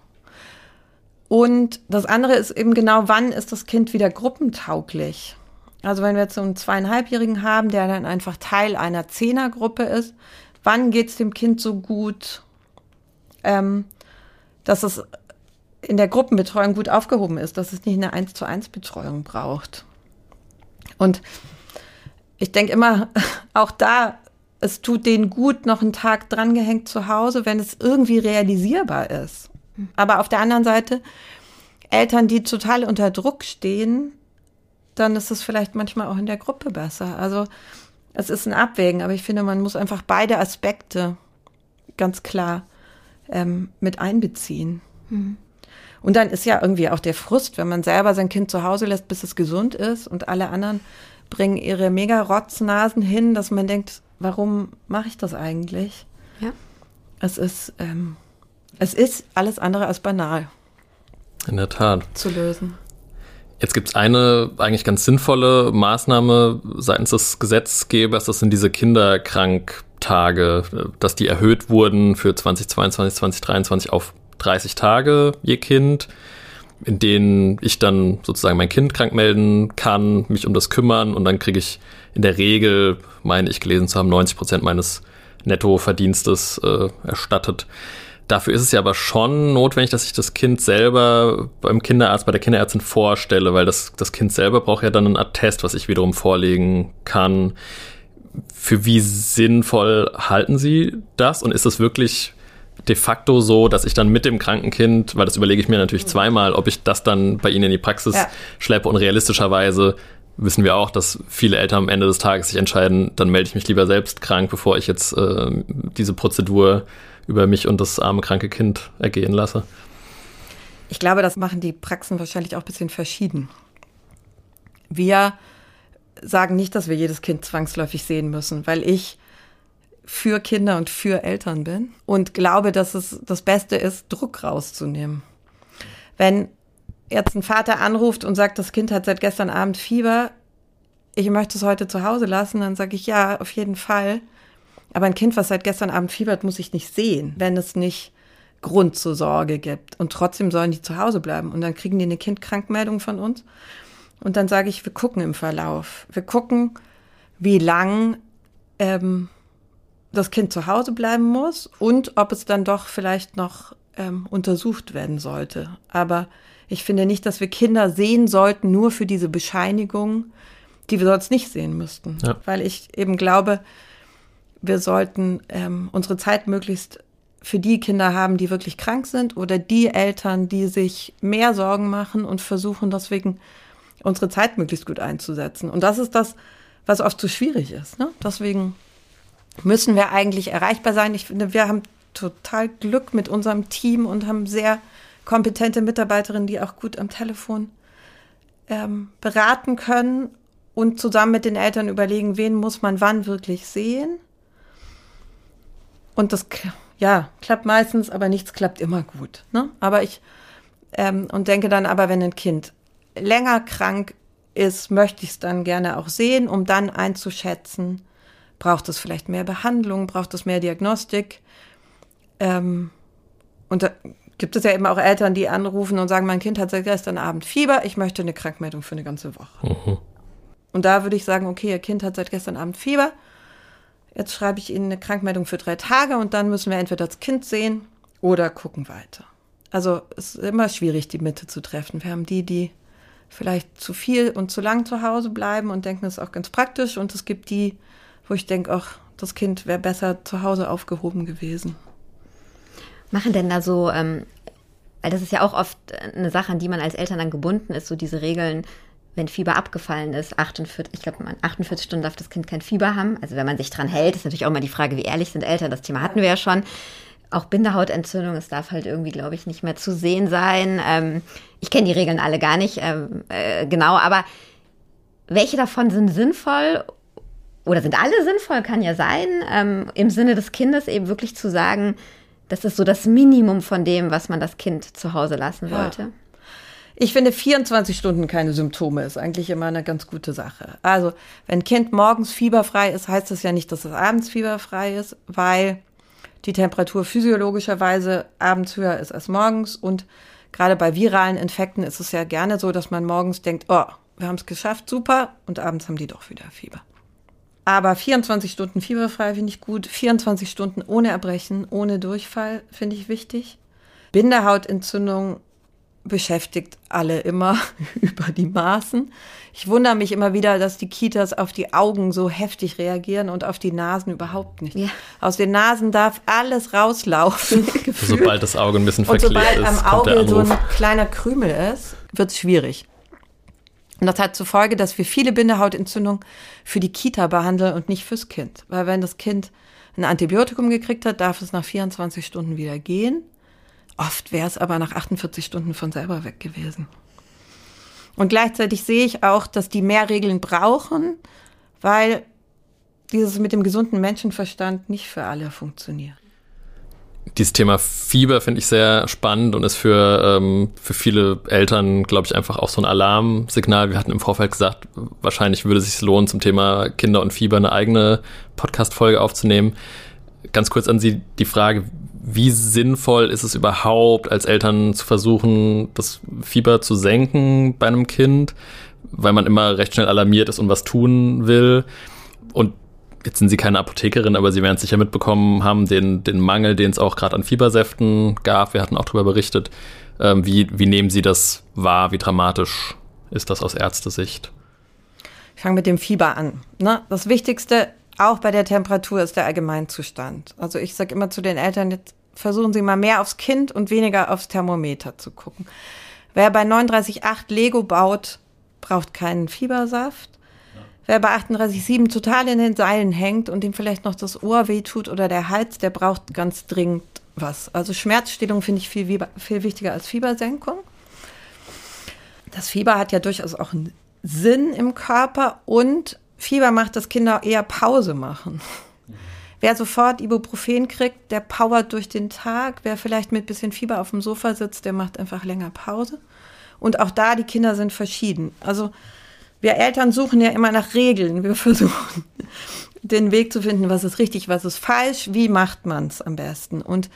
Und das andere ist eben genau, wann ist das Kind wieder gruppentauglich? Also wenn wir jetzt so einen zweieinhalbjährigen haben, der dann einfach Teil einer Zehnergruppe ist, wann geht es dem Kind so gut, ähm, dass es in der Gruppenbetreuung gut aufgehoben ist, dass es nicht eine 1 zu 1 Betreuung braucht. Und ich denke immer, auch da, es tut denen gut, noch einen Tag drangehängt zu Hause, wenn es irgendwie realisierbar ist. Aber auf der anderen Seite, Eltern, die total unter Druck stehen, dann ist es vielleicht manchmal auch in der Gruppe besser. Also es ist ein Abwägen, aber ich finde, man muss einfach beide Aspekte ganz klar ähm, mit einbeziehen. Mhm. Und dann ist ja irgendwie auch der Frust, wenn man selber sein Kind zu Hause lässt, bis es gesund ist und alle anderen bringen ihre mega Rotznasen hin, dass man denkt, warum mache ich das eigentlich? Ja. Es ist, ähm, es ist alles andere als banal. In der Tat. zu lösen. Jetzt gibt es eine eigentlich ganz sinnvolle Maßnahme seitens des Gesetzgebers, das sind diese Kinderkranktage, dass die erhöht wurden für 2022, 2023 auf 30 Tage je Kind, in denen ich dann sozusagen mein Kind krank melden kann, mich um das kümmern und dann kriege ich in der Regel, meine ich gelesen zu haben, 90 Prozent meines Nettoverdienstes äh, erstattet. Dafür ist es ja aber schon notwendig, dass ich das Kind selber beim Kinderarzt, bei der Kinderärztin vorstelle, weil das, das Kind selber braucht ja dann einen Attest, was ich wiederum vorlegen kann. Für wie sinnvoll halten Sie das? Und ist es wirklich de facto so, dass ich dann mit dem kranken Kind, weil das überlege ich mir natürlich zweimal, ob ich das dann bei Ihnen in die Praxis Ja. schleppe und realistischerweise wissen wir auch, dass viele Eltern am Ende des Tages sich entscheiden, dann melde ich mich lieber selbst krank, bevor ich jetzt äh, diese Prozedur über mich und das arme kranke Kind ergehen lasse. Ich glaube, das machen die Praxen wahrscheinlich auch ein bisschen verschieden. Wir sagen nicht, dass wir jedes Kind zwangsläufig sehen müssen, weil ich für Kinder und für Eltern bin und glaube, dass es das Beste ist, Druck rauszunehmen. Wenn jetzt ein Vater anruft und sagt, das Kind hat seit gestern Abend Fieber, ich möchte es heute zu Hause lassen, dann sage ich ja, auf jeden Fall. Aber ein Kind, was seit gestern Abend fiebert, muss ich nicht sehen, wenn es nicht Grund zur Sorge gibt. Und trotzdem sollen die zu Hause bleiben. Und dann kriegen die eine Kindkrankmeldung von uns. Und dann sage ich, wir gucken im Verlauf. Wir gucken, wie lang ähm, das Kind zu Hause bleiben muss und ob es dann doch vielleicht noch ähm, untersucht werden sollte. Aber ich finde nicht, dass wir Kinder sehen sollten, nur für diese Bescheinigung, die wir sonst nicht sehen müssten. Ja. Weil ich eben glaube, wir sollten ähm, unsere Zeit möglichst für die Kinder haben, die wirklich krank sind oder die Eltern, die sich mehr Sorgen machen und versuchen deswegen unsere Zeit möglichst gut einzusetzen. Und das ist das, was oft so schwierig ist. Ne? Deswegen müssen wir eigentlich erreichbar sein. Ich finde, wir haben total Glück mit unserem Team und haben sehr kompetente Mitarbeiterinnen, die auch gut am Telefon ähm, beraten können und zusammen mit den Eltern überlegen, wen muss man wann wirklich sehen. Und das, ja, klappt meistens, aber nichts klappt immer gut. Ne? Aber ich, ähm, und denke dann aber, wenn ein Kind länger krank ist, möchte ich es dann gerne auch sehen, um dann einzuschätzen, braucht es vielleicht mehr Behandlung, braucht es mehr Diagnostik. Ähm, und gibt es ja eben auch Eltern, die anrufen und sagen, mein Kind hat seit gestern Abend Fieber, ich möchte eine Krankmeldung für eine ganze Woche. Und da würde ich sagen, okay, Ihr Kind hat seit gestern Abend Fieber, jetzt schreibe ich Ihnen eine Krankmeldung für drei Tage und dann müssen wir entweder das Kind sehen oder gucken weiter. Also es ist immer schwierig, die Mitte zu treffen. Wir haben die, die vielleicht zu viel und zu lang zu Hause bleiben und denken, das ist auch ganz praktisch. Und es gibt die, wo ich denke, ach, das Kind wäre besser zu Hause aufgehoben gewesen. Machen denn da so, ähm, weil das ist ja auch oft eine Sache, an die man als Eltern dann gebunden ist, so diese Regeln, wenn Fieber abgefallen ist, 48, ich glaube, 48 Stunden darf das Kind kein Fieber haben. Also wenn man sich dran hält, ist natürlich auch mal die Frage, wie ehrlich sind Eltern, das Thema hatten wir ja schon. Auch Bindehautentzündung, es darf halt irgendwie, glaube ich, nicht mehr zu sehen sein. Ähm, ich kenne die Regeln alle gar nicht ähm, äh, genau, aber welche davon sind sinnvoll oder sind alle sinnvoll, kann ja sein, ähm, im Sinne des Kindes eben wirklich zu sagen, das ist so das Minimum von dem, was man das Kind zu Hause lassen sollte. Ich finde, 24 Stunden keine Symptome ist eigentlich immer eine ganz gute Sache. Also, wenn ein Kind morgens fieberfrei ist, heißt das ja nicht, dass es abends fieberfrei ist, weil die Temperatur physiologischerweise abends höher ist als morgens. Und gerade bei viralen Infekten ist es ja gerne so, dass man morgens denkt, oh, wir haben es geschafft, super, und abends haben die doch wieder Fieber. Aber 24 Stunden fieberfrei finde ich gut. 24 Stunden ohne Erbrechen, ohne Durchfall finde ich wichtig. Bindehautentzündung beschäftigt alle immer über die Maßen. Ich wundere mich immer wieder, dass die Kitas auf die Augen so heftig reagieren und auf die Nasen überhaupt nicht. Ja. Aus den Nasen darf alles rauslaufen. Sobald das Auge ein bisschen und verklebt sobald ist, am kommt der Auge so ein kleiner Krümel ist, wird es schwierig. Und das hat zur Folge, dass wir viele Bindehautentzündungen für die Kita behandeln und nicht fürs Kind. Weil wenn das Kind ein Antibiotikum gekriegt hat, darf es nach 24 Stunden wieder gehen. Oft wäre es aber nach 48 Stunden von selber weg gewesen. Und gleichzeitig sehe ich auch, dass die mehr Regeln brauchen, weil dieses mit dem gesunden Menschenverstand nicht für alle funktioniert. Dieses Thema Fieber finde ich sehr spannend und ist für, ähm, für viele Eltern, glaube ich, einfach auch so ein Alarmsignal. Wir hatten im Vorfeld gesagt, wahrscheinlich würde es sich lohnen, zum Thema Kinder und Fieber eine eigene Podcast-Folge aufzunehmen. Ganz kurz an Sie die Frage, wie sinnvoll ist es überhaupt, als Eltern zu versuchen, das Fieber zu senken bei einem Kind, weil man immer recht schnell alarmiert ist und was tun will? Und jetzt sind Sie keine Apothekerin, aber Sie werden es sicher mitbekommen haben, den, den Mangel, den es auch gerade an Fiebersäften gab. Wir hatten auch darüber berichtet. Ähm, wie, wie nehmen Sie das wahr? Wie dramatisch ist das aus Ärztesicht? Ich fange mit dem Fieber an. Ne? Das Wichtigste auch bei der Temperatur ist der Allgemeinzustand. Also ich sage immer zu den Eltern, jetzt versuchen Sie mal mehr aufs Kind und weniger aufs Thermometer zu gucken. Wer bei 39,8 Lego baut, braucht keinen Fiebersaft. Wer bei 38,7 total in den Seilen hängt und ihm vielleicht noch das Ohr wehtut oder der Hals, der braucht ganz dringend was. Also Schmerzstillung finde ich viel, viel wichtiger als Fiebersenkung. Das Fieber hat ja durchaus auch einen Sinn im Körper und Fieber macht, dass Kinder eher Pause machen. Wer sofort Ibuprofen kriegt, der powert durch den Tag. Wer vielleicht mit bisschen Fieber auf dem Sofa sitzt, der macht einfach länger Pause. Und auch da, die Kinder sind verschieden. Also wir Eltern suchen ja immer nach Regeln. Wir versuchen den Weg zu finden, was ist richtig, was ist falsch, wie macht man es am besten. Und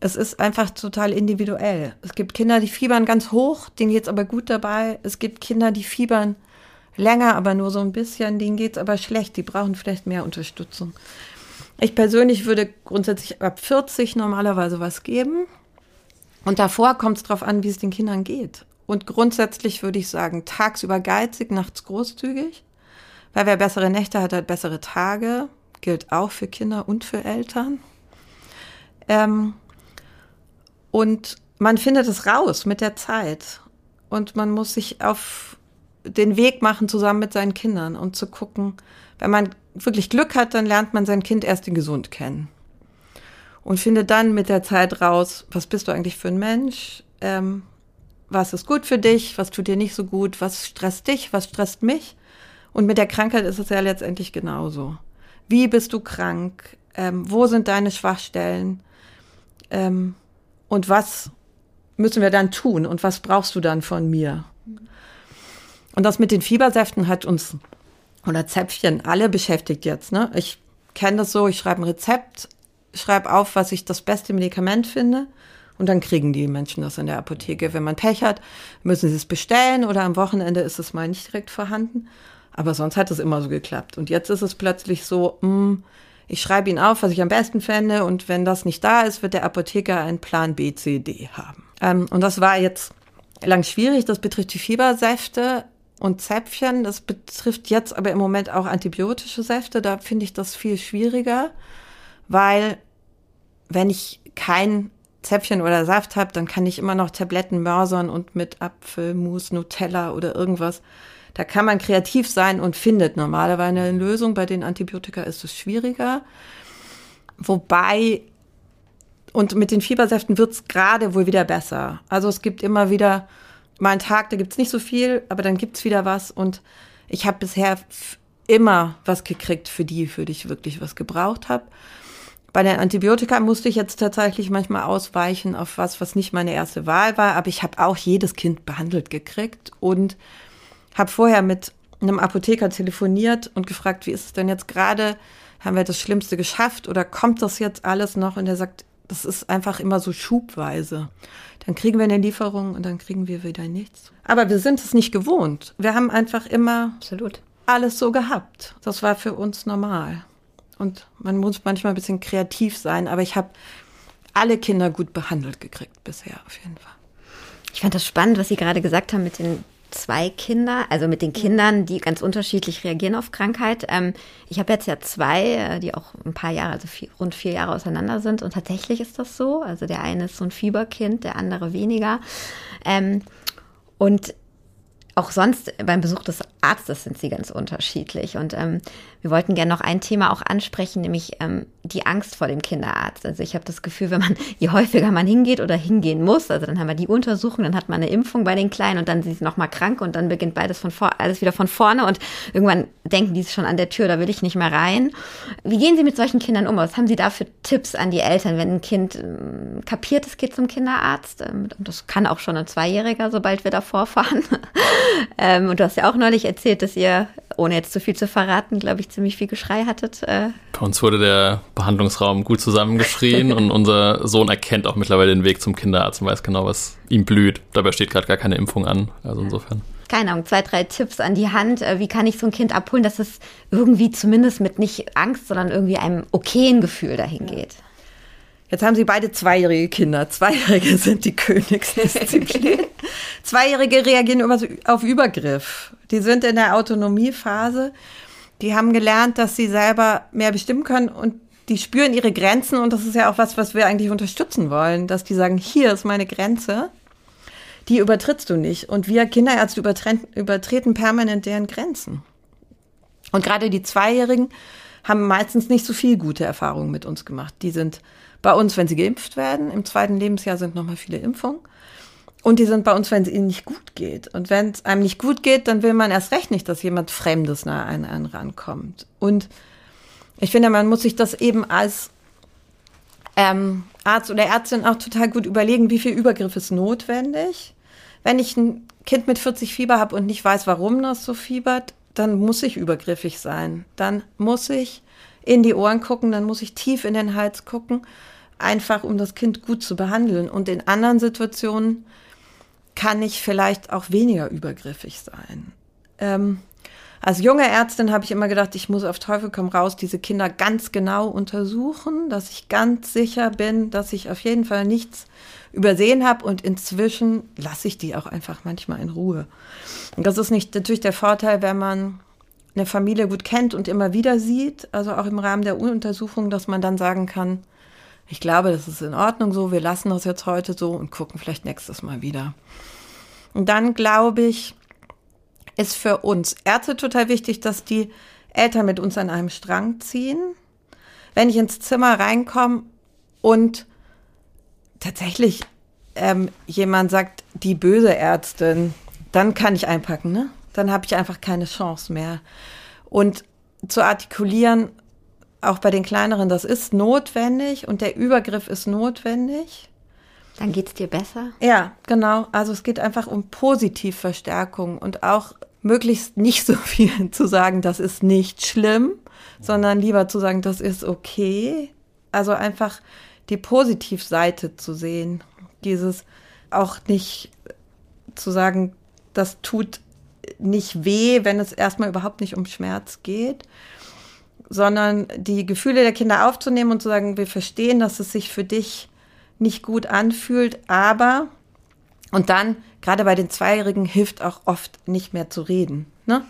es ist einfach total individuell. Es gibt Kinder, die fiebern ganz hoch, denen geht es aber gut dabei. Es gibt Kinder, die fiebern länger, aber nur so ein bisschen, denen geht es aber schlecht. Die brauchen vielleicht mehr Unterstützung. Ich persönlich würde grundsätzlich ab 40 normalerweise was geben. Und davor kommt es darauf an, wie es den Kindern geht. Und grundsätzlich würde ich sagen, tagsüber geizig, nachts großzügig. Weil wer bessere Nächte hat, hat bessere Tage. Gilt auch für Kinder und für Eltern. Ähm, und man findet es raus mit der Zeit. Und man muss sich auf den Weg machen zusammen mit seinen Kindern und zu gucken, wenn man wirklich Glück hat, dann lernt man sein Kind erst in gesund kennen. Und findet dann mit der Zeit raus, was bist du eigentlich für ein Mensch? Ähm, was ist gut für dich, was tut dir nicht so gut, was stresst dich, was stresst mich. Und mit der Krankheit ist es ja letztendlich genauso. Wie bist du krank? Ähm, wo sind deine Schwachstellen? Ähm, und was müssen wir dann tun? Und was brauchst du dann von mir? Und das mit den Fiebersäften hat uns, oder Zäpfchen, alle beschäftigt jetzt. Ne? Ich kenne das so, ich schreibe ein Rezept, schreibe auf, was ich das beste Medikament finde. Und dann kriegen die Menschen das in der Apotheke. Wenn man Pech hat, müssen sie es bestellen oder am Wochenende ist es mal nicht direkt vorhanden. Aber sonst hat es immer so geklappt. Und jetzt ist es plötzlich so, mh, hm, ich schreibe ihnen auf, was ich am besten fände. Und wenn das nicht da ist, wird der Apotheker einen Plan B, C, D haben. Ähm, und das war jetzt lang schwierig. Das betrifft die Fiebersäfte und Zäpfchen. Das betrifft jetzt aber im Moment auch antibiotische Säfte. Da finde ich das viel schwieriger, weil wenn ich kein Zäpfchen oder Saft habe, dann kann ich immer noch Tabletten mörsern und mit Apfelmus, Nutella oder irgendwas. Da kann man kreativ sein und findet normalerweise eine Lösung. Bei den Antibiotika ist es schwieriger. Wobei, und mit den Fiebersäften wird es gerade wohl wieder besser. Also es gibt immer wieder mal einen Tag, da gibt es nicht so viel, aber dann gibt es wieder was. Und ich habe bisher immer was gekriegt für die, für die ich wirklich was gebraucht habe. Bei den Antibiotika musste ich jetzt tatsächlich manchmal ausweichen auf was, was nicht meine erste Wahl war, aber ich habe auch jedes Kind behandelt gekriegt und habe vorher mit einem Apotheker telefoniert und gefragt, wie ist es denn jetzt gerade? Haben wir das Schlimmste geschafft oder kommt das jetzt alles noch? Und er sagt, das ist einfach immer so schubweise. Dann kriegen wir eine Lieferung und dann kriegen wir wieder nichts. Aber wir sind es nicht gewohnt. Wir haben einfach immer Absolut. alles so gehabt. Das war für uns normal. Und man muss manchmal ein bisschen kreativ sein, aber ich habe alle Kinder gut behandelt gekriegt bisher, auf jeden Fall. Ich fand das spannend, was Sie gerade gesagt haben mit den zwei Kindern, also mit den Kindern, die ganz unterschiedlich reagieren auf Krankheit. Ähm, ich habe jetzt ja zwei, äh, die auch ein paar Jahre, also vier, rund vier Jahre auseinander sind. Und tatsächlich ist das so. Also der eine ist so ein Fieberkind, der andere weniger. Ähm, und auch sonst beim Besuch des Arztes sind sie ganz unterschiedlich. Und ähm, wir wollten gerne noch ein Thema auch ansprechen, nämlich ähm, die Angst vor dem Kinderarzt. Also ich habe das Gefühl, wenn man, je häufiger man hingeht oder hingehen muss, also dann haben wir die Untersuchung, dann hat man eine Impfung bei den Kleinen und dann sind sie nochmal krank und dann beginnt beides von vor, alles wieder von vorne und irgendwann denken die schon an der Tür, da will ich nicht mehr rein. Wie gehen Sie mit solchen Kindern um? Was haben Sie da für Tipps an die Eltern, wenn ein Kind ähm, kapiert, es geht zum Kinderarzt? Ähm, das kann auch schon ein Zweijähriger, sobald wir davor fahren. ähm, und du hast ja auch neulich erzählt, dass ihr, ohne jetzt zu viel zu verraten, glaube ich, ziemlich viel Geschrei hattet. Äh. Bei uns wurde der Behandlungsraum gut zusammengeschrien und unser Sohn erkennt auch mittlerweile den Weg zum Kinderarzt und weiß genau, was ihm blüht. Dabei steht gerade gar keine Impfung an. Also insofern keine Ahnung, zwei, drei Tipps an die Hand. Äh, wie kann ich so ein Kind abholen, dass es irgendwie zumindest mit nicht Angst, sondern irgendwie einem okayen Gefühl dahin geht? Jetzt haben Sie beide zweijährige Kinder. Zweijährige sind die Königsdisziplin. Zweijährige reagieren auf Übergriff. Die sind in der Autonomiephase. Die haben gelernt, dass sie selber mehr bestimmen können und die spüren ihre Grenzen und das ist ja auch was, was wir eigentlich unterstützen wollen, dass die sagen, hier ist meine Grenze, die übertrittst du nicht. Und wir Kinderärzte übertreten, permanent deren Grenzen. Und gerade die Zweijährigen haben meistens nicht so viel gute Erfahrungen mit uns gemacht. Die sind bei uns, wenn sie geimpft werden. Im zweiten Lebensjahr sind nochmal viele Impfungen. Und die sind bei uns, wenn es ihnen nicht gut geht. Und wenn es einem nicht gut geht, dann will man erst recht nicht, dass jemand Fremdes nah an einen rankommt. Und ich finde, man muss sich das eben als ähm, Arzt oder Ärztin auch total gut überlegen, wie viel Übergriff ist notwendig. Wenn ich ein Kind mit 40 Fieber habe und nicht weiß, warum das so fiebert, dann muss ich übergriffig sein. Dann muss ich in die Ohren gucken, dann muss ich tief in den Hals gucken, einfach um das Kind gut zu behandeln. Und in anderen Situationen kann ich vielleicht auch weniger übergriffig sein. Ähm, als junge Ärztin habe ich immer gedacht, ich muss auf Teufel komm raus diese Kinder ganz genau untersuchen, dass ich ganz sicher bin, dass ich auf jeden Fall nichts übersehen habe und inzwischen lasse ich die auch einfach manchmal in Ruhe. Und das ist nicht natürlich der Vorteil, wenn man eine Familie gut kennt und immer wieder sieht, also auch im Rahmen der Untersuchung, dass man dann sagen kann, ich glaube, das ist in Ordnung so, wir lassen das jetzt heute so und gucken vielleicht nächstes Mal wieder. Und dann glaube ich, ist für uns Ärzte total wichtig, dass die Eltern mit uns an einem Strang ziehen. Wenn ich ins Zimmer reinkomme und tatsächlich ähm, jemand sagt, die böse Ärztin, dann kann ich einpacken, ne? Dann habe ich einfach keine Chance mehr. Und zu artikulieren, auch bei den kleineren, das ist notwendig und der Übergriff ist notwendig. Dann geht es dir besser? Ja, genau. Also es geht einfach um Positivverstärkung und auch möglichst nicht so viel zu sagen, das ist nicht schlimm, sondern lieber zu sagen, das ist okay. Also einfach die Positivseite zu sehen. Dieses auch nicht zu sagen, das tut nicht weh, wenn es erstmal überhaupt nicht um Schmerz geht, sondern die Gefühle der Kinder aufzunehmen und zu sagen, wir verstehen, dass es sich für dich nicht gut anfühlt, aber und dann, gerade bei den Zweijährigen, hilft auch oft nicht mehr zu reden. Ne?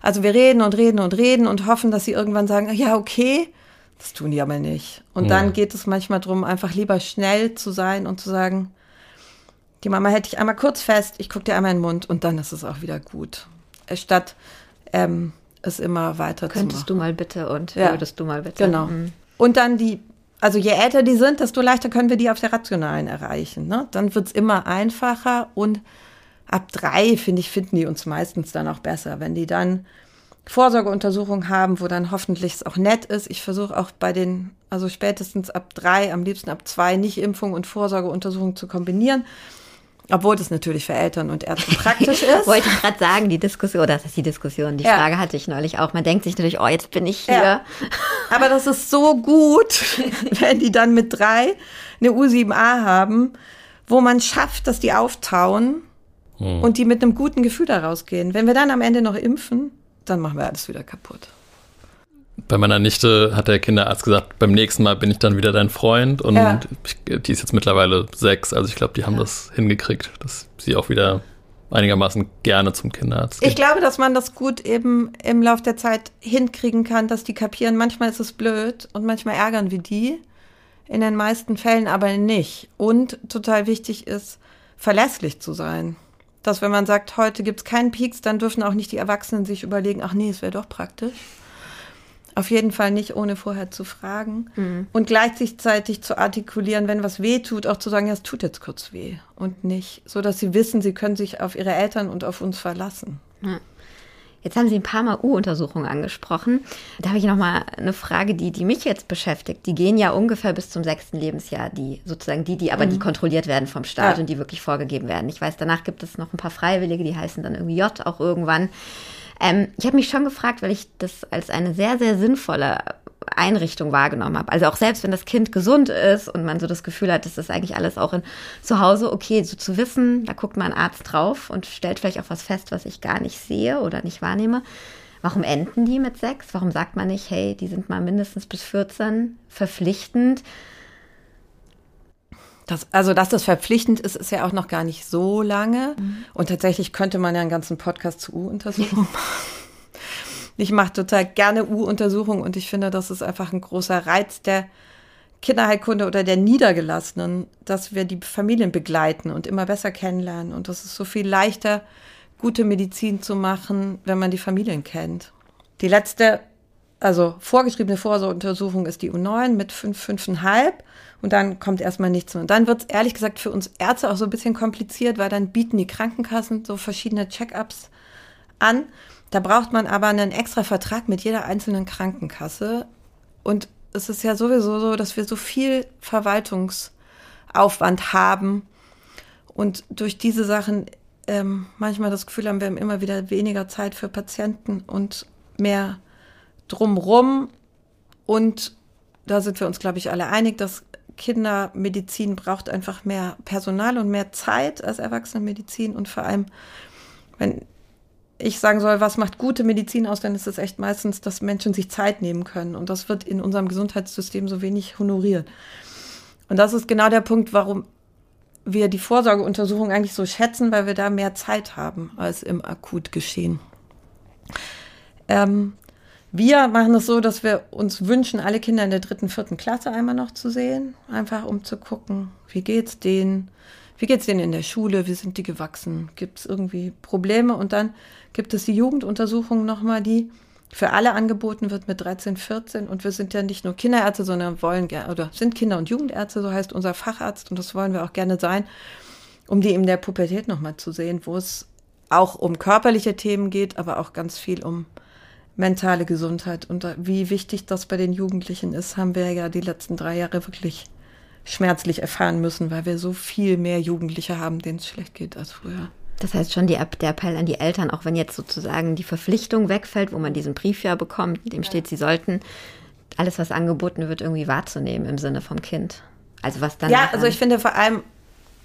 Also wir reden und reden und reden und hoffen, dass sie irgendwann sagen, ja, okay, das tun die aber nicht. Und ja. dann geht es manchmal darum, einfach lieber schnell zu sein und zu sagen, die Mama hätte ich einmal kurz fest, ich gucke dir einmal in den Mund und dann ist es auch wieder gut. Statt ähm, es immer weiter Könntest zu machen. du mal bitte und ja. würdest du mal bitte. Genau. Mhm. Und dann die, also je älter die sind, desto leichter können wir die auf der rationalen erreichen. Ne? Dann wird es immer einfacher und ab drei, finde ich, finden die uns meistens dann auch besser. Wenn die dann Vorsorgeuntersuchungen haben, wo dann hoffentlich es auch nett ist. Ich versuche auch bei den, also spätestens ab drei, am liebsten ab zwei, nicht Impfung und Vorsorgeuntersuchungen zu kombinieren. Obwohl das natürlich für Eltern und Ärzte praktisch ist. Wollte ich gerade sagen, die Diskussion, oder das ist die Diskussion, die ja. Frage hatte ich neulich auch. Man denkt sich natürlich, oh, jetzt bin ich hier. Ja. Aber das ist so gut, wenn die dann mit drei eine U7a haben, wo man schafft, dass die auftauen hm. und die mit einem guten Gefühl da rausgehen. Wenn wir dann am Ende noch impfen, dann machen wir alles wieder kaputt. Bei meiner Nichte hat der Kinderarzt gesagt, beim nächsten Mal bin ich dann wieder dein Freund. Und ja. die ist jetzt mittlerweile sechs. Also ich glaube, die haben ja. das hingekriegt, dass sie auch wieder einigermaßen gerne zum Kinderarzt geht. Ich glaube, dass man das gut eben im Laufe der Zeit hinkriegen kann, dass die kapieren. Manchmal ist es blöd und manchmal ärgern wir die. In den meisten Fällen aber nicht. Und total wichtig ist, verlässlich zu sein. Dass wenn man sagt, heute gibt es keinen Peaks, dann dürfen auch nicht die Erwachsenen sich überlegen, ach nee, es wäre doch praktisch Auf jeden Fall nicht, ohne vorher zu fragen. Mhm. Und gleichzeitig zu artikulieren, wenn was weh tut, auch zu sagen, ja, es tut jetzt kurz weh. Und nicht, so dass sie wissen, sie können sich auf ihre Eltern und auf uns verlassen. Ja. Jetzt haben Sie ein paar Mal U-Untersuchungen angesprochen. Da habe ich noch mal eine Frage, die, die mich jetzt beschäftigt. Die gehen ja ungefähr bis zum sechsten Lebensjahr, die sozusagen die, die aber mhm. die kontrolliert werden vom Staat ja. und die wirklich vorgegeben werden. Ich weiß, danach gibt es noch ein paar Freiwillige, die heißen dann irgendwie J auch irgendwann. Ähm, ich habe mich schon gefragt, weil ich das als eine sehr, sehr sinnvolle Einrichtung wahrgenommen habe. Also auch selbst wenn das Kind gesund ist und man so das Gefühl hat, das ist eigentlich alles auch in zu Hause okay, so zu wissen, da guckt mal ein Arzt drauf und stellt vielleicht auch was fest, was ich gar nicht sehe oder nicht wahrnehme. Warum enden die mit sechs? Warum sagt man nicht, hey, die sind mal mindestens bis 14 verpflichtend? Das, also, dass das verpflichtend ist, ist ja auch noch gar nicht so lange. Mhm. Und tatsächlich könnte man ja einen ganzen Podcast zu U-Untersuchungen machen. Ich mache total gerne U-Untersuchungen und ich finde, das ist einfach ein großer Reiz der Kinderheilkunde oder der Niedergelassenen, dass wir die Familien begleiten und immer besser kennenlernen. Und das ist so viel leichter, gute Medizin zu machen, wenn man die Familien kennt. Die letzte, also vorgeschriebene Vorsorgeuntersuchung ist die U9 mit 5, 5,5 und dann kommt erstmal nichts mehr. Und dann wird es ehrlich gesagt für uns Ärzte auch so ein bisschen kompliziert, weil dann bieten die Krankenkassen so verschiedene Check-ups an. Da braucht man aber einen extra Vertrag mit jeder einzelnen Krankenkasse. Und es ist ja sowieso so, dass wir so viel Verwaltungsaufwand haben und durch diese Sachen ähm, manchmal das Gefühl haben, wir haben immer wieder weniger Zeit für Patienten und mehr drumrum. Und da sind wir uns, glaube ich, alle einig, dass Kindermedizin braucht einfach mehr Personal und mehr Zeit als Erwachsenenmedizin und vor allem, wenn ich sagen soll, was macht gute Medizin aus, dann ist es echt meistens, dass Menschen sich Zeit nehmen können. Und das wird in unserem Gesundheitssystem so wenig honoriert. Und das ist genau der Punkt, warum wir die Vorsorgeuntersuchung eigentlich so schätzen, weil wir da mehr Zeit haben als im Akutgeschehen. Ähm, wir machen es so, dass wir uns wünschen, alle Kinder in der dritten, vierten Klasse einmal noch zu sehen, einfach um zu gucken, wie geht's denen, wie geht's denen in der Schule, wie sind die gewachsen, gibt es irgendwie Probleme? Und dann gibt es die Jugenduntersuchung nochmal, die für alle angeboten wird mit 13, 14 und wir sind ja nicht nur Kinderärzte, sondern wollen oder sind Kinder- und Jugendärzte, so heißt unser Facharzt. Und das wollen wir auch gerne sein, um die in der Pubertät nochmal zu sehen, wo es auch um körperliche Themen geht, aber auch ganz viel um mentale Gesundheit. Und wie wichtig das bei den Jugendlichen ist, haben wir ja die letzten drei Jahre wirklich schmerzlich erfahren müssen, weil wir so viel mehr Jugendliche haben, denen es schlecht geht als früher. Das heißt schon die, der Appell an die Eltern, auch wenn jetzt sozusagen die Verpflichtung wegfällt, wo man diesen Brief ja bekommt, in dem steht, sie sollten alles, was angeboten wird, irgendwie wahrzunehmen im Sinne vom Kind. Also was dann. Ja, also ich finde vor allem,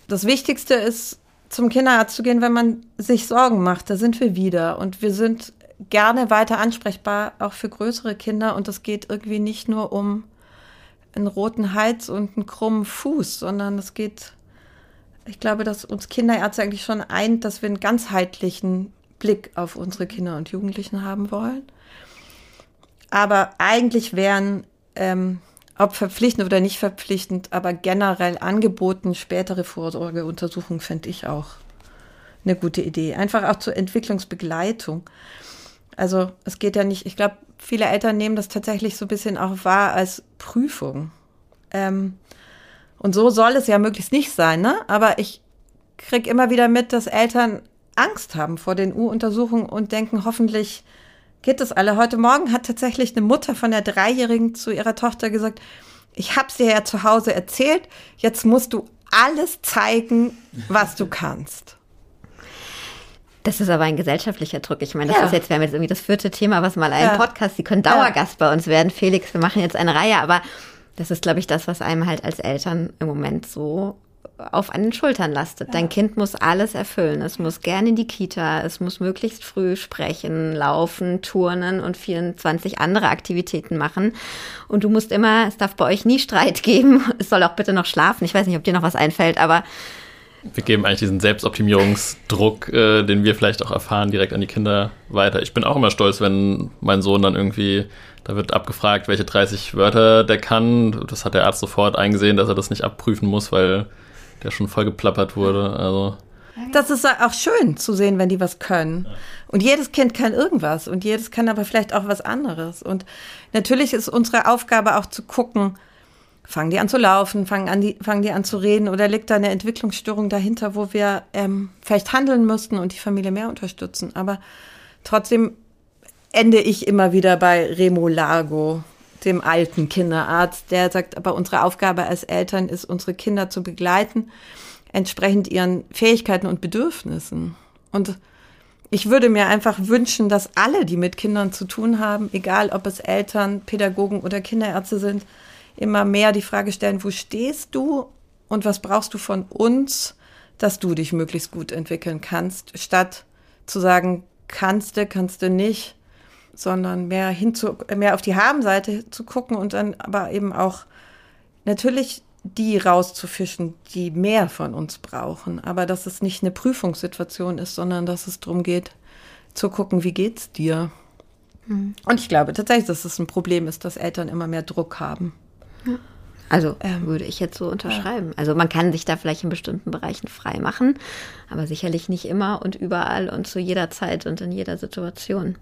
das Wichtigste ist, zum Kinderarzt zu gehen, wenn man sich Sorgen macht. Da sind wir wieder. Und wir sind gerne weiter ansprechbar, auch für größere Kinder. Und es geht irgendwie nicht nur um einen roten Hals und einen krummen Fuß, sondern es geht, ich glaube, dass uns Kinderärzte eigentlich schon eint, dass wir einen ganzheitlichen Blick auf unsere Kinder und Jugendlichen haben wollen. Aber eigentlich wären, ähm, ob verpflichtend oder nicht verpflichtend, aber generell angeboten, spätere Vorsorgeuntersuchungen fände ich auch eine gute Idee. Einfach auch zur Entwicklungsbegleitung. Also es geht ja nicht, ich glaube, viele Eltern nehmen das tatsächlich so ein bisschen auch wahr als Prüfung. Ähm, und so soll es ja möglichst nicht sein, ne? Aber ich kriege immer wieder mit, dass Eltern Angst haben vor den U-Untersuchungen und denken, hoffentlich geht das alle. Heute Morgen hat tatsächlich eine Mutter von der Dreijährigen zu ihrer Tochter gesagt, ich habe dir ja zu Hause erzählt, jetzt musst du alles zeigen, was du kannst. Das ist aber ein gesellschaftlicher Druck. Ich meine, das ja. ist jetzt, wir haben jetzt irgendwie das vierte Thema, was mal ein ja. Podcast, Sie können Dauergast ja. bei uns werden. Felix, wir machen jetzt eine Reihe, aber das ist, glaube ich, das, was einem halt als Eltern im Moment so auf an den Schultern lastet. Ja. Dein Kind muss alles erfüllen. Es muss gerne in die Kita, es muss möglichst früh sprechen, laufen, turnen und 24 andere Aktivitäten machen. Und du musst immer, es darf bei euch nie Streit geben. Es soll auch bitte noch schlafen. Ich weiß nicht, ob dir noch was einfällt, aber wir geben eigentlich diesen Selbstoptimierungsdruck, äh, den wir vielleicht auch erfahren, direkt an die Kinder weiter. Ich bin auch immer stolz, wenn mein Sohn dann irgendwie, da wird abgefragt, welche 30 Wörter der kann. Das hat der Arzt sofort eingesehen, dass er das nicht abprüfen muss, weil der schon voll geplappert wurde. Also Das ist auch schön zu sehen, wenn die was können. Und jedes Kind kann irgendwas und jedes kann aber vielleicht auch was anderes. Und natürlich ist unsere Aufgabe auch zu gucken, fangen die an zu laufen, fangen, an die, fangen die an zu reden oder liegt da eine Entwicklungsstörung dahinter, wo wir ähm, vielleicht handeln müssten und die Familie mehr unterstützen. Aber trotzdem ende ich immer wieder bei Remo Largo, dem alten Kinderarzt, der sagt, aber unsere Aufgabe als Eltern ist, unsere Kinder zu begleiten, entsprechend ihren Fähigkeiten und Bedürfnissen. Und ich würde mir einfach wünschen, dass alle, die mit Kindern zu tun haben, egal ob es Eltern, Pädagogen oder Kinderärzte sind, immer mehr die Frage stellen, wo stehst du und was brauchst du von uns, dass du dich möglichst gut entwickeln kannst, statt zu sagen, kannst du, kannst du nicht, sondern mehr hinzu, mehr auf die Habenseite zu gucken und dann aber eben auch natürlich die rauszufischen, die mehr von uns brauchen. Aber dass es nicht eine Prüfungssituation ist, sondern dass es darum geht, zu gucken, wie geht's dir? Mhm. Und ich glaube tatsächlich, dass es ein Problem ist, dass Eltern immer mehr Druck haben. Also ähm, würde ich jetzt so unterschreiben. Ja. Also man kann sich da vielleicht in bestimmten Bereichen frei machen, aber sicherlich nicht immer und überall und zu jeder Zeit und in jeder Situation.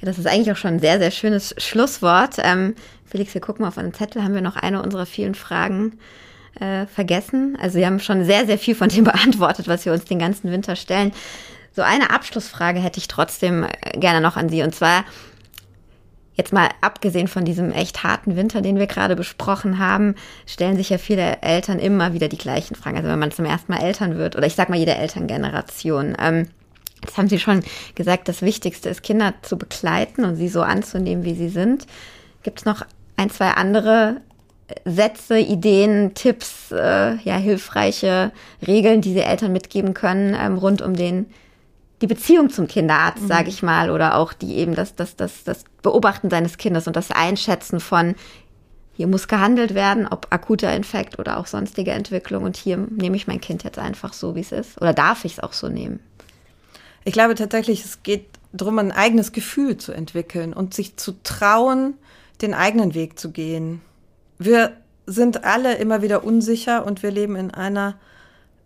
Ja, das ist eigentlich auch schon ein sehr, sehr schönes Schlusswort. Ähm, Felix, wir gucken mal auf einen Zettel. Haben wir noch eine unserer vielen Fragen äh, vergessen? Also wir haben schon sehr, sehr viel von dem beantwortet, was wir uns den ganzen Winter stellen. So eine Abschlussfrage hätte ich trotzdem äh, gerne noch an Sie. Und zwar, Jetzt mal abgesehen von diesem echt harten Winter, den wir gerade besprochen haben, stellen sich ja viele Eltern immer wieder die gleichen Fragen. Also wenn man zum ersten Mal Eltern wird, oder ich sag mal jede Elterngeneration. Ähm, das haben Sie schon gesagt, das Wichtigste ist, Kinder zu begleiten und sie so anzunehmen, wie sie sind. Gibt es noch ein, zwei andere Sätze, Ideen, Tipps, äh, ja, hilfreiche Regeln, die Sie Eltern mitgeben können ähm, rund um den die Beziehung zum Kinderarzt, mhm. sage ich mal, oder auch die eben das, das, das, das Beobachten seines Kindes und das Einschätzen von, hier muss gehandelt werden, ob akuter Infekt oder auch sonstige Entwicklung. Und hier nehme ich mein Kind jetzt einfach so, wie es ist. Oder darf ich es auch so nehmen? Ich glaube tatsächlich, es geht darum, ein eigenes Gefühl zu entwickeln und sich zu trauen, den eigenen Weg zu gehen. Wir sind alle immer wieder unsicher und wir leben in einer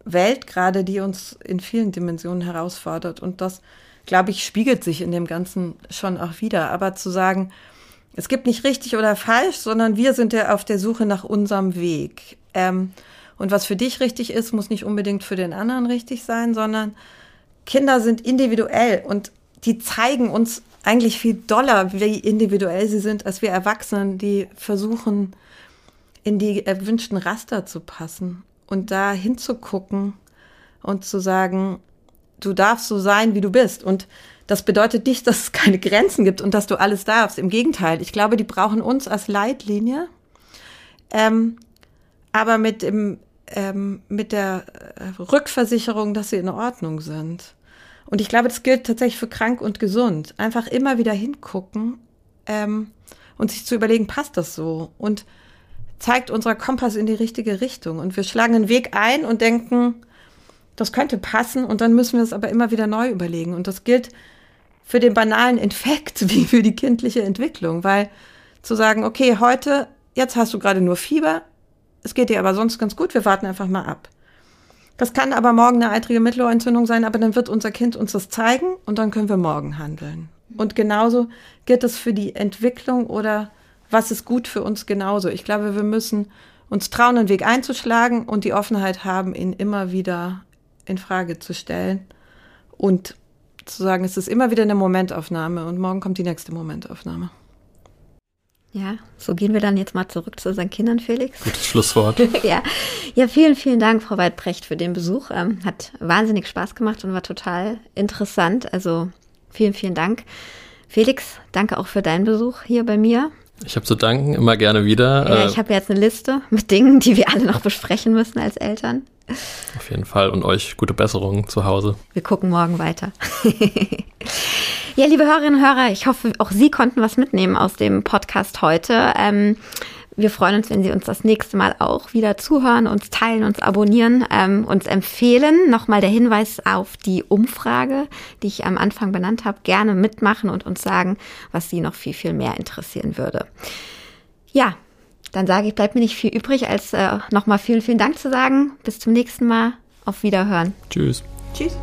Welt gerade, die uns in vielen Dimensionen herausfordert. Und das, glaube ich, spiegelt sich in dem Ganzen schon auch wieder. Aber zu sagen, es gibt nicht richtig oder falsch, sondern wir sind ja auf der Suche nach unserem Weg. Ähm, und was für dich richtig ist, muss nicht unbedingt für den anderen richtig sein, sondern Kinder sind individuell und die zeigen uns eigentlich viel doller, wie individuell sie sind, als wir Erwachsenen, die versuchen, in die erwünschten Raster zu passen und da hinzugucken und zu sagen, du darfst so sein, wie du bist. Und das bedeutet nicht, dass es keine Grenzen gibt und dass du alles darfst. Im Gegenteil, ich glaube, die brauchen uns als Leitlinie, ähm, aber mit, dem, ähm, mit der äh, Rückversicherung, dass sie in Ordnung sind. Und ich glaube, das gilt tatsächlich für krank und gesund. Einfach immer wieder hingucken ähm, und sich zu überlegen, passt das so? Und zeigt unser Kompass in die richtige Richtung. Und wir schlagen einen Weg ein und denken, das könnte passen. Und dann müssen wir es aber immer wieder neu überlegen. Und das gilt für den banalen Infekt wie für die kindliche Entwicklung. Weil zu sagen, okay, heute, jetzt hast du gerade nur Fieber, es geht dir aber sonst ganz gut, wir warten einfach mal ab. Das kann aber morgen eine eitrige Mittelohrentzündung sein, aber dann wird unser Kind uns das zeigen und dann können wir morgen handeln. Und genauso gilt es für die Entwicklung oder was ist gut für uns genauso. Ich glaube, wir müssen uns trauen, einen Weg einzuschlagen und die Offenheit haben, ihn immer wieder in Frage zu stellen und zu sagen, es ist immer wieder eine Momentaufnahme und morgen kommt die nächste Momentaufnahme. Ja, so gehen wir dann jetzt mal zurück zu unseren Kindern, Felix. Gutes Schlusswort. ja. ja, vielen, vielen Dank, Frau Weidbrecht, für den Besuch. Ähm, hat wahnsinnig Spaß gemacht und war total interessant. Also vielen, vielen Dank. Felix, danke auch für deinen Besuch hier bei mir. Ich habe zu danken, immer gerne wieder. Ja, ich habe jetzt eine Liste mit Dingen, die wir alle noch besprechen müssen als Eltern. Auf jeden Fall und euch gute Besserung zu Hause. Wir gucken morgen weiter. ja, liebe Hörerinnen und Hörer, ich hoffe, auch Sie konnten was mitnehmen aus dem Podcast heute. Ähm, wir freuen uns, wenn Sie uns das nächste Mal auch wieder zuhören, uns teilen, uns abonnieren, ähm, uns empfehlen. Nochmal der Hinweis auf die Umfrage, die ich am Anfang benannt habe. Gerne mitmachen und uns sagen, was Sie noch viel, viel mehr interessieren würde. Ja, dann sage ich, bleibt mir nicht viel übrig, als äh, nochmal vielen, vielen Dank zu sagen. Bis zum nächsten Mal. Auf Wiederhören. Tschüss. Tschüss.